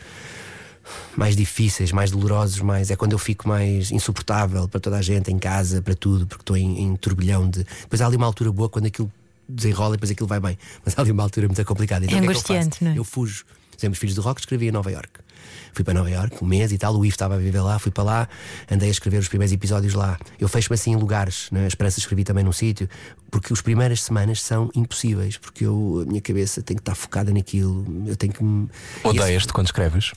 mais difíceis, mais dolorosos, mais é quando eu fico mais insuportável para toda a gente, em casa, para tudo, porque estou em, em turbilhão de. Depois há ali uma altura boa quando aquilo desenrola e depois aquilo vai bem. Mas há ali uma altura muito complicada. Então, É o que é que eu faço? angustiante, não é? Eu fujo. Sempre filhos do rock escrevia em Nova York. Fui para Nova York um mês e tal, o Ivo estava a viver lá, fui para lá, andei a escrever os primeiros episódios lá. Eu fecho-me assim em lugares, na Esperança escrevi também num sítio, porque as primeiras semanas são impossíveis, porque eu, a minha cabeça tem que estar focada naquilo, eu tenho que me. Odeias-te quando escreves?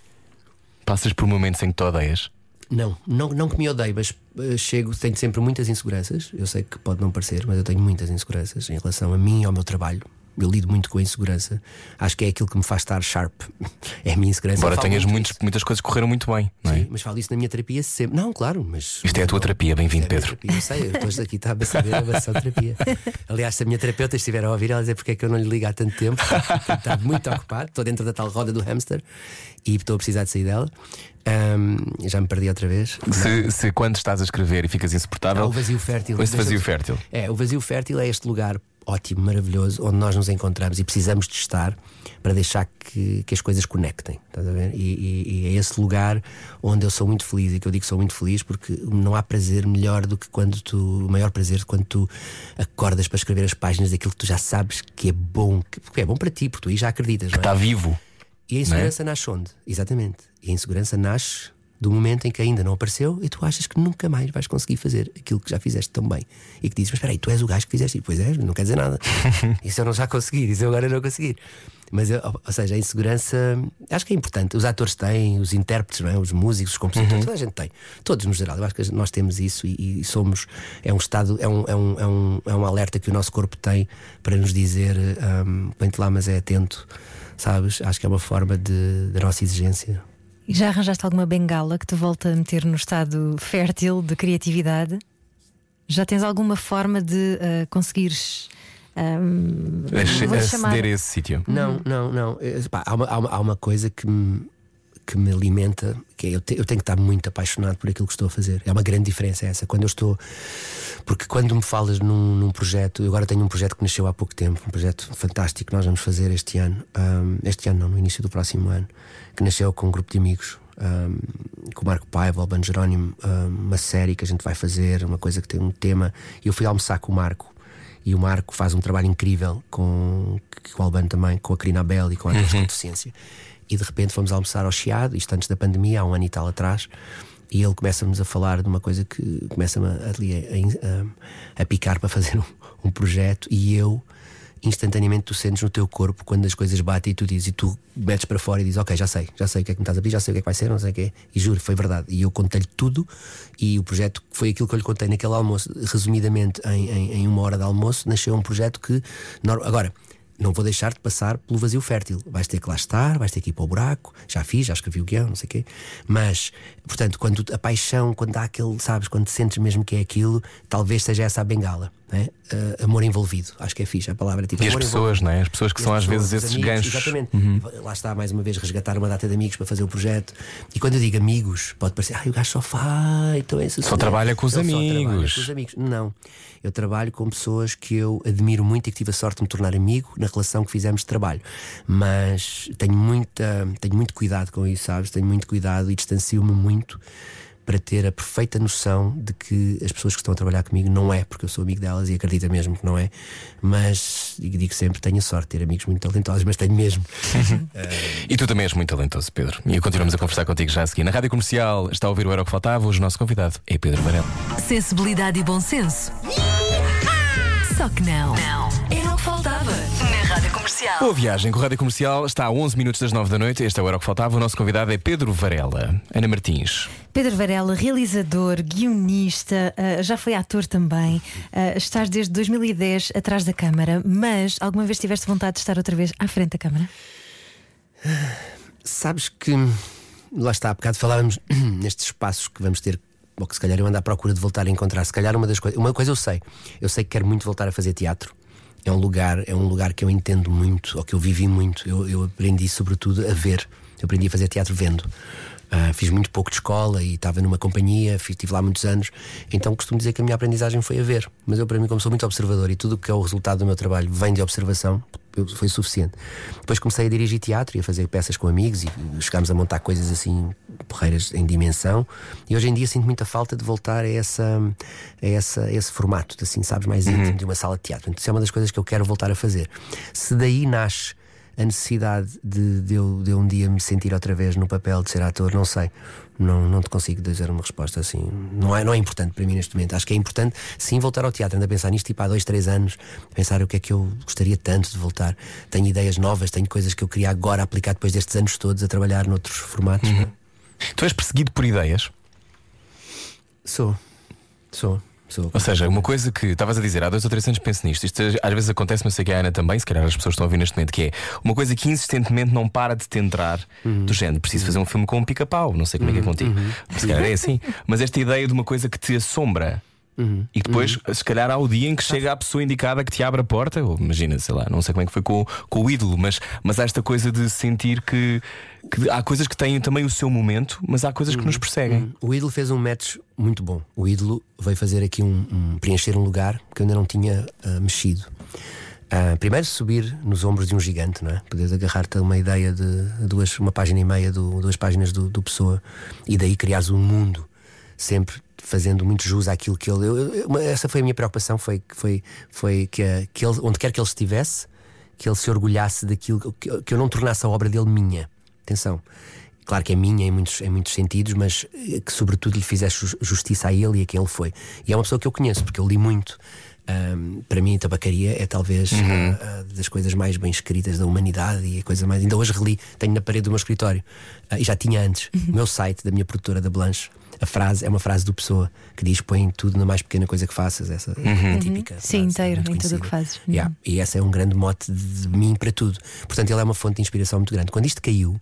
Passas por momentos em que te odeias? Não, não, não que me odeie, mas eh, chego, tenho sempre muitas inseguranças. Eu sei que pode não parecer, mas eu tenho muitas inseguranças em relação a mim e ao meu trabalho. Eu lido muito com a insegurança. Acho que é aquilo que me faz estar sharp. [laughs] É a minha insegurança. Embora tenhas muito muitos, muitas coisas que correram muito bem, não é? Sim, mas falo isso na minha terapia sempre. Não, claro, mas. Isto é a tua terapia, bem-vindo, É Pedro. terapia. Eu sei, eu estou aqui, está a saber a terapia. [laughs] Aliás, se a minha terapeuta estiver a ouvir, ela dizer porque é que eu não lhe ligo há tanto tempo. Está muito ocupado, estou dentro da tal roda do hamster e estou a precisar de sair dela. Ahm, já me perdi outra vez. Se, se quando estás a escrever e ficas insuportável. Há o vazio fértil. Esse vazio fértil. É, o vazio fértil é este lugar ótimo, maravilhoso, onde nós nos encontramos e precisamos de estar para deixar que, que as coisas conectem. Estás a ver? E, e- e é esse lugar onde eu sou muito feliz e que eu digo que sou muito feliz porque não há prazer melhor do que quando tu. O maior prazer quando tu acordas para escrever as páginas daquilo que tu já sabes que é bom, que, porque é bom para ti, porque tu aí já acreditas. não é? Está vivo. E a insegurança nasce onde? Exatamente. E a insegurança nasce do momento em que ainda não apareceu e tu achas que nunca mais vais conseguir fazer aquilo que já fizeste tão bem. E que dizes, mas espera aí, tu és o gajo que fizeste. E pois é, não quer dizer nada. [laughs] Isso eu não já consegui, isso eu agora não conseguir. Mas, eu- ou seja, a insegurança acho que é importante. Os atores têm, os intérpretes, não é? os músicos, os compositores, toda a gente tem. Todos no geral. Eu acho que nós temos isso e, e somos. É um estado, é um, é, um, é, um, é um alerta que o nosso corpo tem para nos dizer: um, põe-te lá, mas é atento. Sabes? Acho que é uma forma de, da nossa exigência. E já arranjaste alguma bengala que te volta a meter no estado fértil de criatividade? Já tens alguma forma de ah, conseguires. vou-lhe chamar- Aceder a esse sítio. Não, não, não. Eh, há, uma, há, uma, há uma coisa que me, que me alimenta, que é eu, te- eu tenho que estar muito apaixonado por aquilo que estou a fazer. É uma grande diferença essa. Quando eu estou. Porque quando me falas num, num projeto, eu agora tenho um projeto que nasceu há pouco tempo, um projeto fantástico que nós vamos fazer este ano. ahm, este ano não, no início do próximo ano, que nasceu com um grupo de amigos. ahm, com o Marco Paiva, o Albano Jerónimo, ahm, uma série que a gente vai fazer, uma coisa que tem um tema. E eu fui almoçar com o Marco e o Marco faz um trabalho incrível com, com o Albano também, com a Karina Abel e com a atores com deficiência. E de repente fomos almoçar ao Chiado, isto antes da pandemia, há um ano e tal atrás, e ele começa-nos a falar de uma coisa que começa-me ali a, a- a picar para fazer [laughs] um, um projeto, e eu instantaneamente tu sentes no teu corpo quando as coisas batem e tu dizes, e tu metes para fora e dizes, ok, já sei, já sei o que é que me estás a pedir, já sei o que é que vai ser, não sei o que é. E juro, foi verdade. E eu contei-lhe tudo e o projeto foi aquilo que eu lhe contei naquele almoço, resumidamente em, em, em uma hora de almoço, nasceu um projeto que. Agora, não vou deixar de passar pelo vazio fértil. Vais ter que lá estar, vais ter que ir para o buraco. Já fiz, já escrevi o guião, não sei o quê. Mas, portanto, quando a paixão, quando há aquele, sabes, quando sentes mesmo que é aquilo, talvez seja essa a bengala. Né? Ah, amor envolvido, acho que é fixe a palavra. Tipo, E as pessoas, não é? As pessoas que e são as às vezes pessoas, esses amigos, ganchos. Exatamente. Uhum. Lá está, mais uma vez, resgatar uma data de amigos para fazer o projeto. E quando eu digo amigos, pode parecer, ah, o gajo só faz, então é Só trabalha com os Ele só trabalha amigos. com os amigos. Não. Eu trabalho com pessoas que eu admiro muito e que tive a sorte de me tornar amigo na relação que fizemos de trabalho. Mas tenho, muita, tenho muito cuidado com isso, sabes? Tenho muito cuidado e distancio-me muito para ter a perfeita noção de que as pessoas que estão a trabalhar comigo não é porque eu sou amigo delas e acredita mesmo que não é, mas digo, digo sempre tenho a sorte de ter amigos muito talentosos, mas tenho mesmo. [laughs] E tu também és muito talentoso, Pedro. E continuamos a conversar contigo já a seguir. Na rádio comercial está a ouvir o Era o que Faltava. Hoje o nosso convidado é Pedro Varela. Sensibilidade e bom senso. Só que não. Não. Era o que faltava Comercial. Boa viagem com a rádio comercial. Está a 11 minutos das 9 da noite. Este é o Era o que Faltava. O nosso convidado é Pedro Varela. Ana Martins. Pedro Varela, realizador, guionista, ah, já foi ator também. Ah, estás desde 2010 atrás da câmara, mas alguma vez tiveste vontade de estar outra vez à frente da câmara? Sabes que lá está, há bocado falávamos [clears throat] nestes espaços que vamos ter, ou que se calhar eu ando à procura de voltar a encontrar. Se calhar uma das coisas, uma coisa eu sei, eu sei que quero muito voltar a fazer teatro. É um lugar, é um lugar que eu entendo muito, ou que eu vivi muito. Eu, eu aprendi sobretudo a ver. Eu aprendi a fazer teatro vendo. Ah, fiz muito pouco de escola e estava numa companhia, fiz, estive lá muitos anos, então costumo dizer que a minha aprendizagem foi a ver. Mas eu, para mim, como sou muito observador e tudo o que é o resultado do meu trabalho vem de observação, foi suficiente. Depois comecei a dirigir teatro e a fazer peças com amigos e chegámos a montar coisas assim, porreiras em dimensão. E hoje em dia sinto muita falta de voltar a, essa, a, essa, a esse formato, assim, sabes, mais íntimo de uma sala de teatro. Então, isso é uma das coisas que eu quero voltar a fazer. Se daí nasce a necessidade de, de, eu, de um dia me sentir outra vez no papel de ser ator, não sei. Não, não te consigo dizer uma resposta assim. Não é, não é importante para mim neste momento. Acho que é importante sim voltar ao teatro. Ando a pensar nisto tipo há dois, três anos, pensar o que é que eu gostaria tanto de voltar. Tenho ideias novas, tenho coisas que eu queria agora aplicar depois destes anos todos a trabalhar noutros formatos. é? Tu és perseguido por ideias? Sou. Sou. Sou. Ou seja, uma coisa que estavas a dizer há dois ou três anos penso nisto. Isto às vezes acontece, mas sei que a Ana também, se calhar as pessoas estão a ouvir neste momento, que é uma coisa que insistentemente não para de te entrar do género. Preciso fazer um filme com um pica-pau, não sei como é que é contigo. Se calhar é assim. Mas esta ideia de uma coisa que te assombra. E que depois, se calhar, há o dia em que chega a pessoa indicada que te abre a porta, ou imagina, sei lá, não sei como é que foi com, com o ídolo, mas, mas há esta coisa de sentir que, que há coisas que têm também o seu momento, mas há coisas que nos perseguem. O ídolo fez um match muito bom. O ídolo veio fazer aqui um, um- preencher um lugar que eu ainda não tinha ah, mexido. Ah, primeiro subir nos ombros de um gigante, não é? Poderes agarrar-te a uma ideia de duas, uma página e meia, do, duas páginas do, do Pessoa, e daí criares um mundo, sempre fazendo muito jus àquilo que ele. eu- essa foi a minha preocupação, foi, que- foi, foi que, a- que ele, onde quer que ele estivesse, que ele se orgulhasse daquilo, que, que eu não tornasse a obra dele minha. Atenção. Claro que é minha em muitos, em muitos sentidos, mas eh, que sobretudo lhe fizesse ju- justiça a ele e a quem ele foi. E é uma pessoa que eu conheço, porque eu li muito. Ahm, para mim, tabacaria é talvez ah, ah, das coisas mais bem escritas da humanidade e a coisa mais. Ainda hoje reli, tenho na parede do meu escritório Ah, e já tinha antes. O meu site da minha produtora da Blanche, a frase é uma frase do Pessoa que diz: põe tudo na mais pequena coisa que faças. Essa é típica. Sim, frase, inteiro, em tudo o que fazes. Yeah, E esse é um grande mote de, de mim para tudo. Portanto, ele é uma fonte de inspiração muito grande. Quando isto caiu,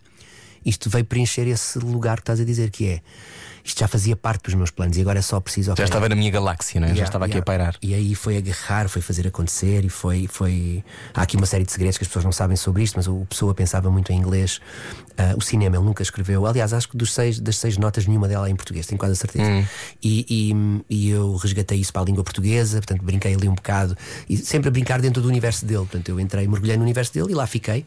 isto veio preencher esse lugar que estás a dizer que é. Isto já fazia parte dos meus planos e agora é só preciso. Já estava na minha galáxia, não é? já Yeah, estava aqui a yeah. pairar. E aí foi agarrar, foi fazer acontecer e foi, foi. Há aqui uma série de segredos que as pessoas não sabem sobre isto, mas o Pessoa pensava muito em inglês. Ah, o cinema ele nunca escreveu. Aliás, acho que dos seis, das seis notas, nenhuma delas é em português, tenho quase a certeza. Hum. E, e, e eu resgatei isso para a língua portuguesa, portanto brinquei ali um bocado e sempre a brincar dentro do universo dele. Portanto, eu entrei, mergulhei no universo dele e lá fiquei.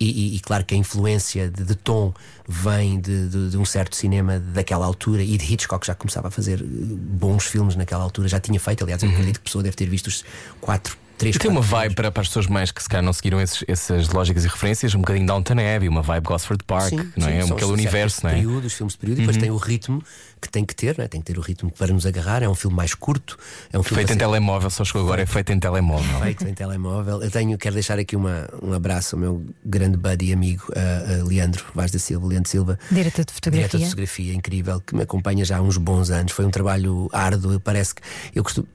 E, e- e claro que a influência de, de tom vem de, de- de um certo cinema daquela altura e de Hitchcock já começava a fazer eh, bons filmes naquela altura, já tinha feito. Aliás, eu acredito que a pessoa deve ter visto os quatro, três E tem uma vibe para, para as pessoas mais que se calhar não seguiram esses- essas lógicas e referências, um bocadinho Downton Abbey, uma vibe Gosford Park, Sim, não é? sim, são Aquele os universo, não é? Uhum. períodos, filmes de período, e depois tem o ritmo que tem que ter, não é? tem que ter o ritmo para nos agarrar. É um filme mais curto, é um filme Feito em ser telemóvel, só chegou agora, é feito em telemóvel. feito em telemóvel. Eu tenho, quero deixar aqui uma, um abraço ao meu grande buddy e amigo uh, uh, Leandro Vaz da Silva, Leandro Silva. Diretor de fotografia. Diretor de fotografia incrível, que me acompanha já há uns bons anos. Foi um trabalho árduo, parece que eu costumo.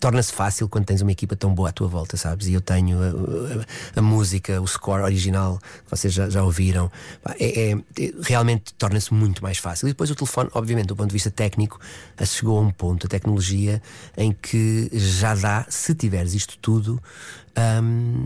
Torna-se fácil quando tens uma equipa tão boa à tua volta, sabes? E eu tenho a, a- a música, o score original, que vocês já, já ouviram, é, é- é- realmente torna-se muito mais fácil. E depois o telefone, obviamente, do ponto de vista técnico, a- chegou a um ponto, a tecnologia, em que já dá, se tiveres isto tudo, hum,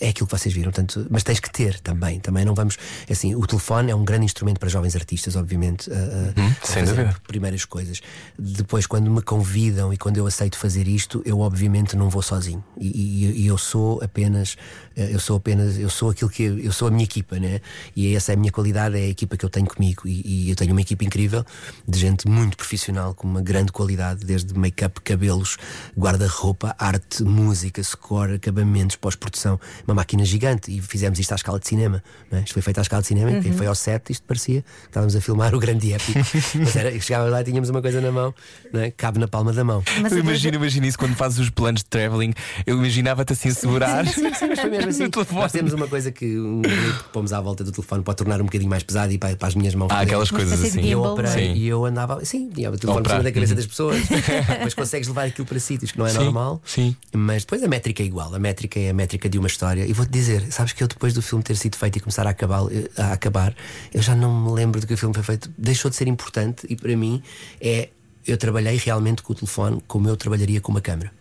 é aquilo que vocês viram. Portanto, mas tens que ter também. Também não vamos. Assim, o telefone é um grande instrumento para jovens artistas, obviamente. a- a- Hum, a sem fazer dúvida. Primeiras coisas. Depois, quando me convidam e quando eu aceito fazer isto, eu obviamente não vou sozinho. E, e- e eu sou apenas. eh, Eu sou apenas. Eu sou aquilo que. Eu, eu sou a minha equipa, né? E essa é a minha qualidade, é a equipa que eu tenho comigo. E, e eu tenho uma equipa incrível de gente muito profissional, com uma grande qualidade, desde make-up, cabelos, guarda-roupa, arte, música, score, acabamentos, pós-produção. Uma máquina gigante. E fizemos isto à escala de cinema. Não é? Isto foi feito à escala de cinema. E quem foi ao set, isto parecia que estávamos a filmar o grande épico. [laughs] Mas era, chegávamos lá e tínhamos uma coisa na mão, não é? cabe na palma da mão. Mas eu a coisa- imagino, imagino isso quando fazes os planos de travelling. Eu imaginava-te assim a segurar. Sim, sim, mas foi mesmo [laughs] assim. Nós temos uma coisa que um que pomos à volta do telefone pode tornar um bocadinho mais pesado e para, para as minhas mãos. Há aquelas coisas assim. E eu gimbal, operei Sim. e eu andava, sim, tinha o telefone por cima da cabeça Uhum. das pessoas, [laughs] mas consegues levar aquilo para sítios que não é Sim, normal. sim. Mas depois a métrica é igual, a métrica é a métrica de uma história. E vou-te dizer, sabes que eu depois do filme ter sido feito e começar a acabar, a acabar, eu já não me lembro do que o filme foi feito, deixou de ser importante e para mim é. Eu trabalhei realmente com o telefone como eu trabalharia com uma câmera.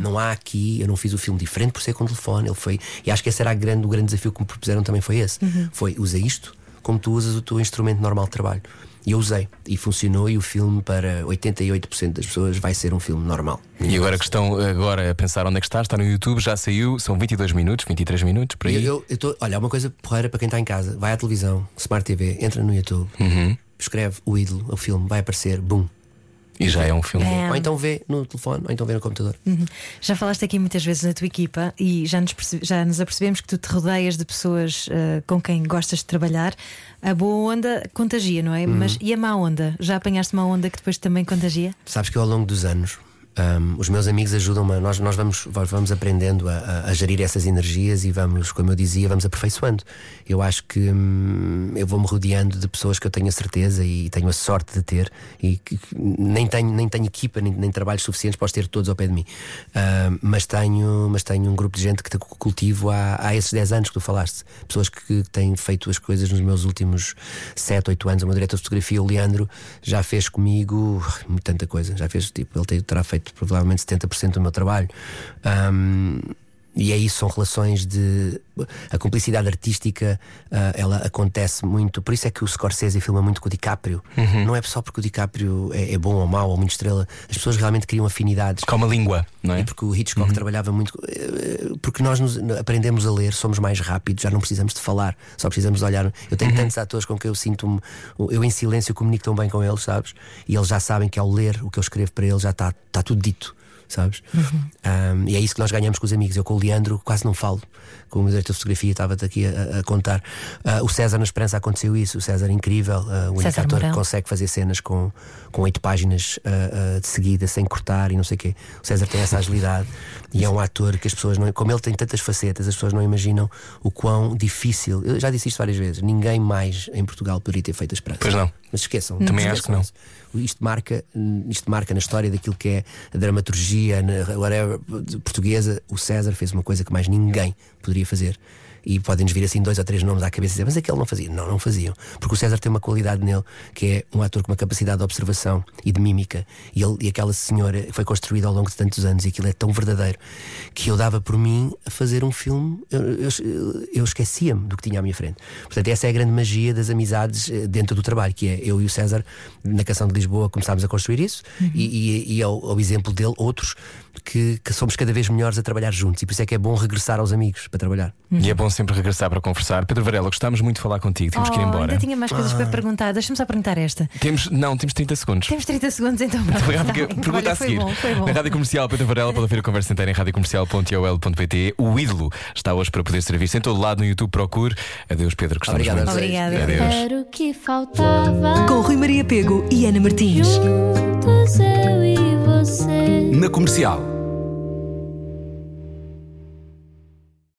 Não há aqui, eu não fiz o filme diferente por ser com o telefone. Ele foi, e acho que esse era grande, o grande desafio que me propuseram também foi esse. Foi usa isto como tu usas o teu instrumento normal de trabalho. E eu usei e funcionou e o filme para 88% das pessoas vai ser um filme normal. E agora que estão agora a pensar onde é que está, está no YouTube, já saiu, são 22 minutos, 23 minutos, por aí. Eu, eu, tô, olha, há uma coisa porreira para quem está em casa. Vai à televisão, Smart TV, entra no YouTube, escreve o ídolo, o filme, vai aparecer, boom. E já é um filme. É. Ou então vê no telefone, ou então vê no computador. Já falaste aqui muitas vezes na tua equipa e já nos, perce- já nos apercebemos que tu te rodeias de pessoas eh, com quem gostas de trabalhar. A boa onda contagia, não é? Mas e a má onda? Já apanhaste uma onda que depois também contagia? Sabes que eu, ao longo dos anos, hum, os meus amigos ajudam-me, nós, nós vamos, vamos aprendendo a, a- gerir essas energias e vamos, como eu dizia, vamos aperfeiçoando. Eu acho que hum, eu vou-me rodeando de pessoas que eu tenho a certeza e tenho a sorte de ter e que, que nem, tenho, nem tenho equipa, nem, nem trabalhos suficientes para os ter todos ao pé de mim. Hum, mas, tenho, mas tenho um grupo de gente que cultivo há, há esses 10 anos que tu falaste. Pessoas que têm feito as coisas nos meus últimos 7, 8 anos. O meu diretor de fotografia, o Leandro, já fez comigo uh, tanta coisa. Já fez, tipo, ele terá feito provavelmente 70% do meu trabalho. Hum, e é isso, são relações de. A cumplicidade artística, ah, ela acontece muito. Por isso é que o Scorsese filma muito com o DiCaprio. Não é só porque o DiCaprio é, é bom ou mau ou muito estrela. As pessoas realmente criam afinidades. Com uma língua, não é? E porque o Hitchcock trabalhava muito. eh, Porque nós nos- aprendemos a ler, somos mais rápidos, já não precisamos de falar, só precisamos de olhar. Eu tenho tantos atores com quem eu sinto-me. Eu em silêncio comunico tão bem com eles, sabes? E eles já sabem que ao ler o que eu escrevo para eles já está tá tudo dito. Sabes? Um, e é isso que nós ganhamos com os amigos. Eu com o Leandro quase não falo. Com o meu diretor de fotografia estava-te aqui a, a contar. Ah, o César na Esperança aconteceu isso. O César é incrível, ah, o único César ator que consegue fazer cenas com, com oito páginas ah, de seguida, sem cortar e não sei o quê. O César tem essa agilidade e é um ator que as pessoas não. Como ele tem tantas facetas, as pessoas não imaginam o quão difícil. Eu já disse isto várias vezes. Ninguém mais em Portugal poderia ter feito a esperança. Pois não. Mas esqueçam. Também esqueçam acho que não. isso. Isto marca, isto marca na história daquilo que é a dramaturgia na, whatever, portuguesa. O César fez uma coisa que mais ninguém poderia fazer. E podem-nos vir assim dois ou três nomes à cabeça e dizer, mas aquele não fazia. Não, não faziam. Porque o César tem uma qualidade nele que é um ator com uma capacidade de observação e de mímica. E, ele, e aquela senhora foi construída ao longo de tantos anos e aquilo é tão verdadeiro que eu dava por mim a fazer um filme, eu, eu- eu esquecia-me do que tinha à minha frente. Portanto, essa é a grande magia das amizades eh, dentro do trabalho, que é eu e o César, na canção de Lisboa, começámos a construir isso, e, e, e ao, ao exemplo dele, outros que, que somos cada vez melhores a trabalhar juntos. E por isso é que é bom regressar aos amigos para trabalhar. E é bom sempre regressar para conversar. Pedro Varela, gostámos muito de falar contigo, temos que ir Oh, embora. Ainda tinha mais coisas Ah. para perguntar. Deixa-me só perguntar esta. Temos, não, temos 30 segundos. Temos 30 segundos então para Foi Tá pergunta Olha, a foi seguir. bom, foi bom. Na Rádio Comercial, Pedro Varela pode ouvir a conversa inteira em radiocomercial.ol.pt. O ídolo está hoje para poder ser visto em todo lado no YouTube. Procure. Adeus, Pedro. Gostamos Obrigado. muito. Obrigada. Adeus. Era o que faltava. Com Rui Maria Pego e Ana Martins. Juntos eu e você. Na comercial.